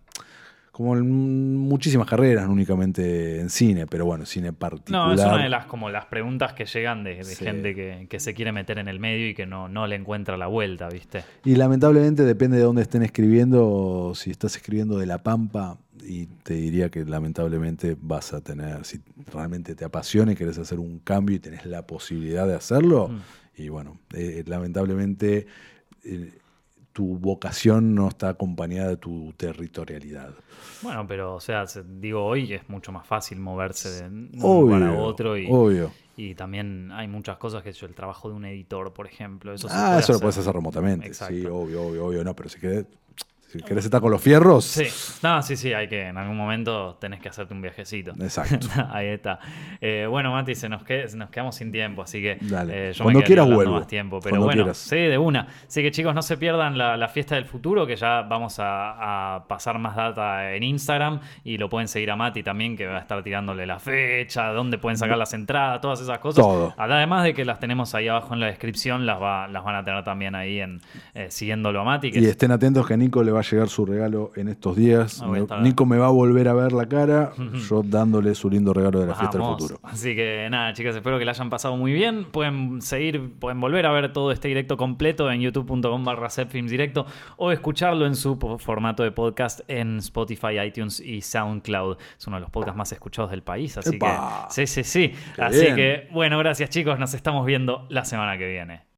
Como en muchísimas carreras, no únicamente en cine, pero bueno, cine particular. No, es una de las como las preguntas que llegan de, de Sí. gente que, que se quiere meter en el medio y que no, no le encuentra la vuelta, ¿viste? Y lamentablemente depende de dónde estén escribiendo. Si estás escribiendo de La Pampa, y te diría que lamentablemente vas a tener, si realmente te apasiona y querés hacer un cambio y tenés la posibilidad de hacerlo, Mm. y bueno, eh, lamentablemente eh, tu vocación no está acompañada de tu territorialidad. Bueno, pero, o sea, se- digo, hoy es mucho más fácil moverse de un lugar a otro y, obvio. y también hay muchas cosas que el trabajo de un editor, por ejemplo, eso se Ah, puede eso lo hacer. puedes hacer remotamente. Sí, obvio, obvio, obvio. No, pero si querés, si querés estar con los fierros, Sí, no, sí, sí, hay que, en algún momento tenés que hacerte un viajecito. exacto. Ahí está. Eh, bueno, Mati, se nos, que- nos quedamos sin tiempo, así que Dale. eh, yo Cuando me quieras vuelvo. más tiempo. Pero Cuando bueno, quieras. sí, de una. Así que chicos, no se pierdan la, la fiesta del futuro, que ya vamos a, a pasar más data en Instagram y lo pueden seguir a Mati también, que va a estar tirándole la fecha, dónde pueden sacar las entradas, todas esas cosas. Todo. Además de que las tenemos ahí abajo en la descripción, las, va, las van a tener también ahí en eh, siguiéndolo a Mati. Que Y es- estén atentos que Nico le va a llegar su regalo en estos días. Nico me va a volver a ver la cara, yo dándole su lindo regalo de la fiesta del futuro. Así que nada, chicas, espero que la hayan pasado muy bien. Pueden seguir, pueden volver a ver todo este directo completo en youtube.com barra directo o escucharlo en su formato de podcast en Spotify, iTunes y SoundCloud. Es uno de los podcasts más escuchados del país, así que sí, sí, sí. así que bueno, gracias chicos, nos estamos viendo la semana que viene.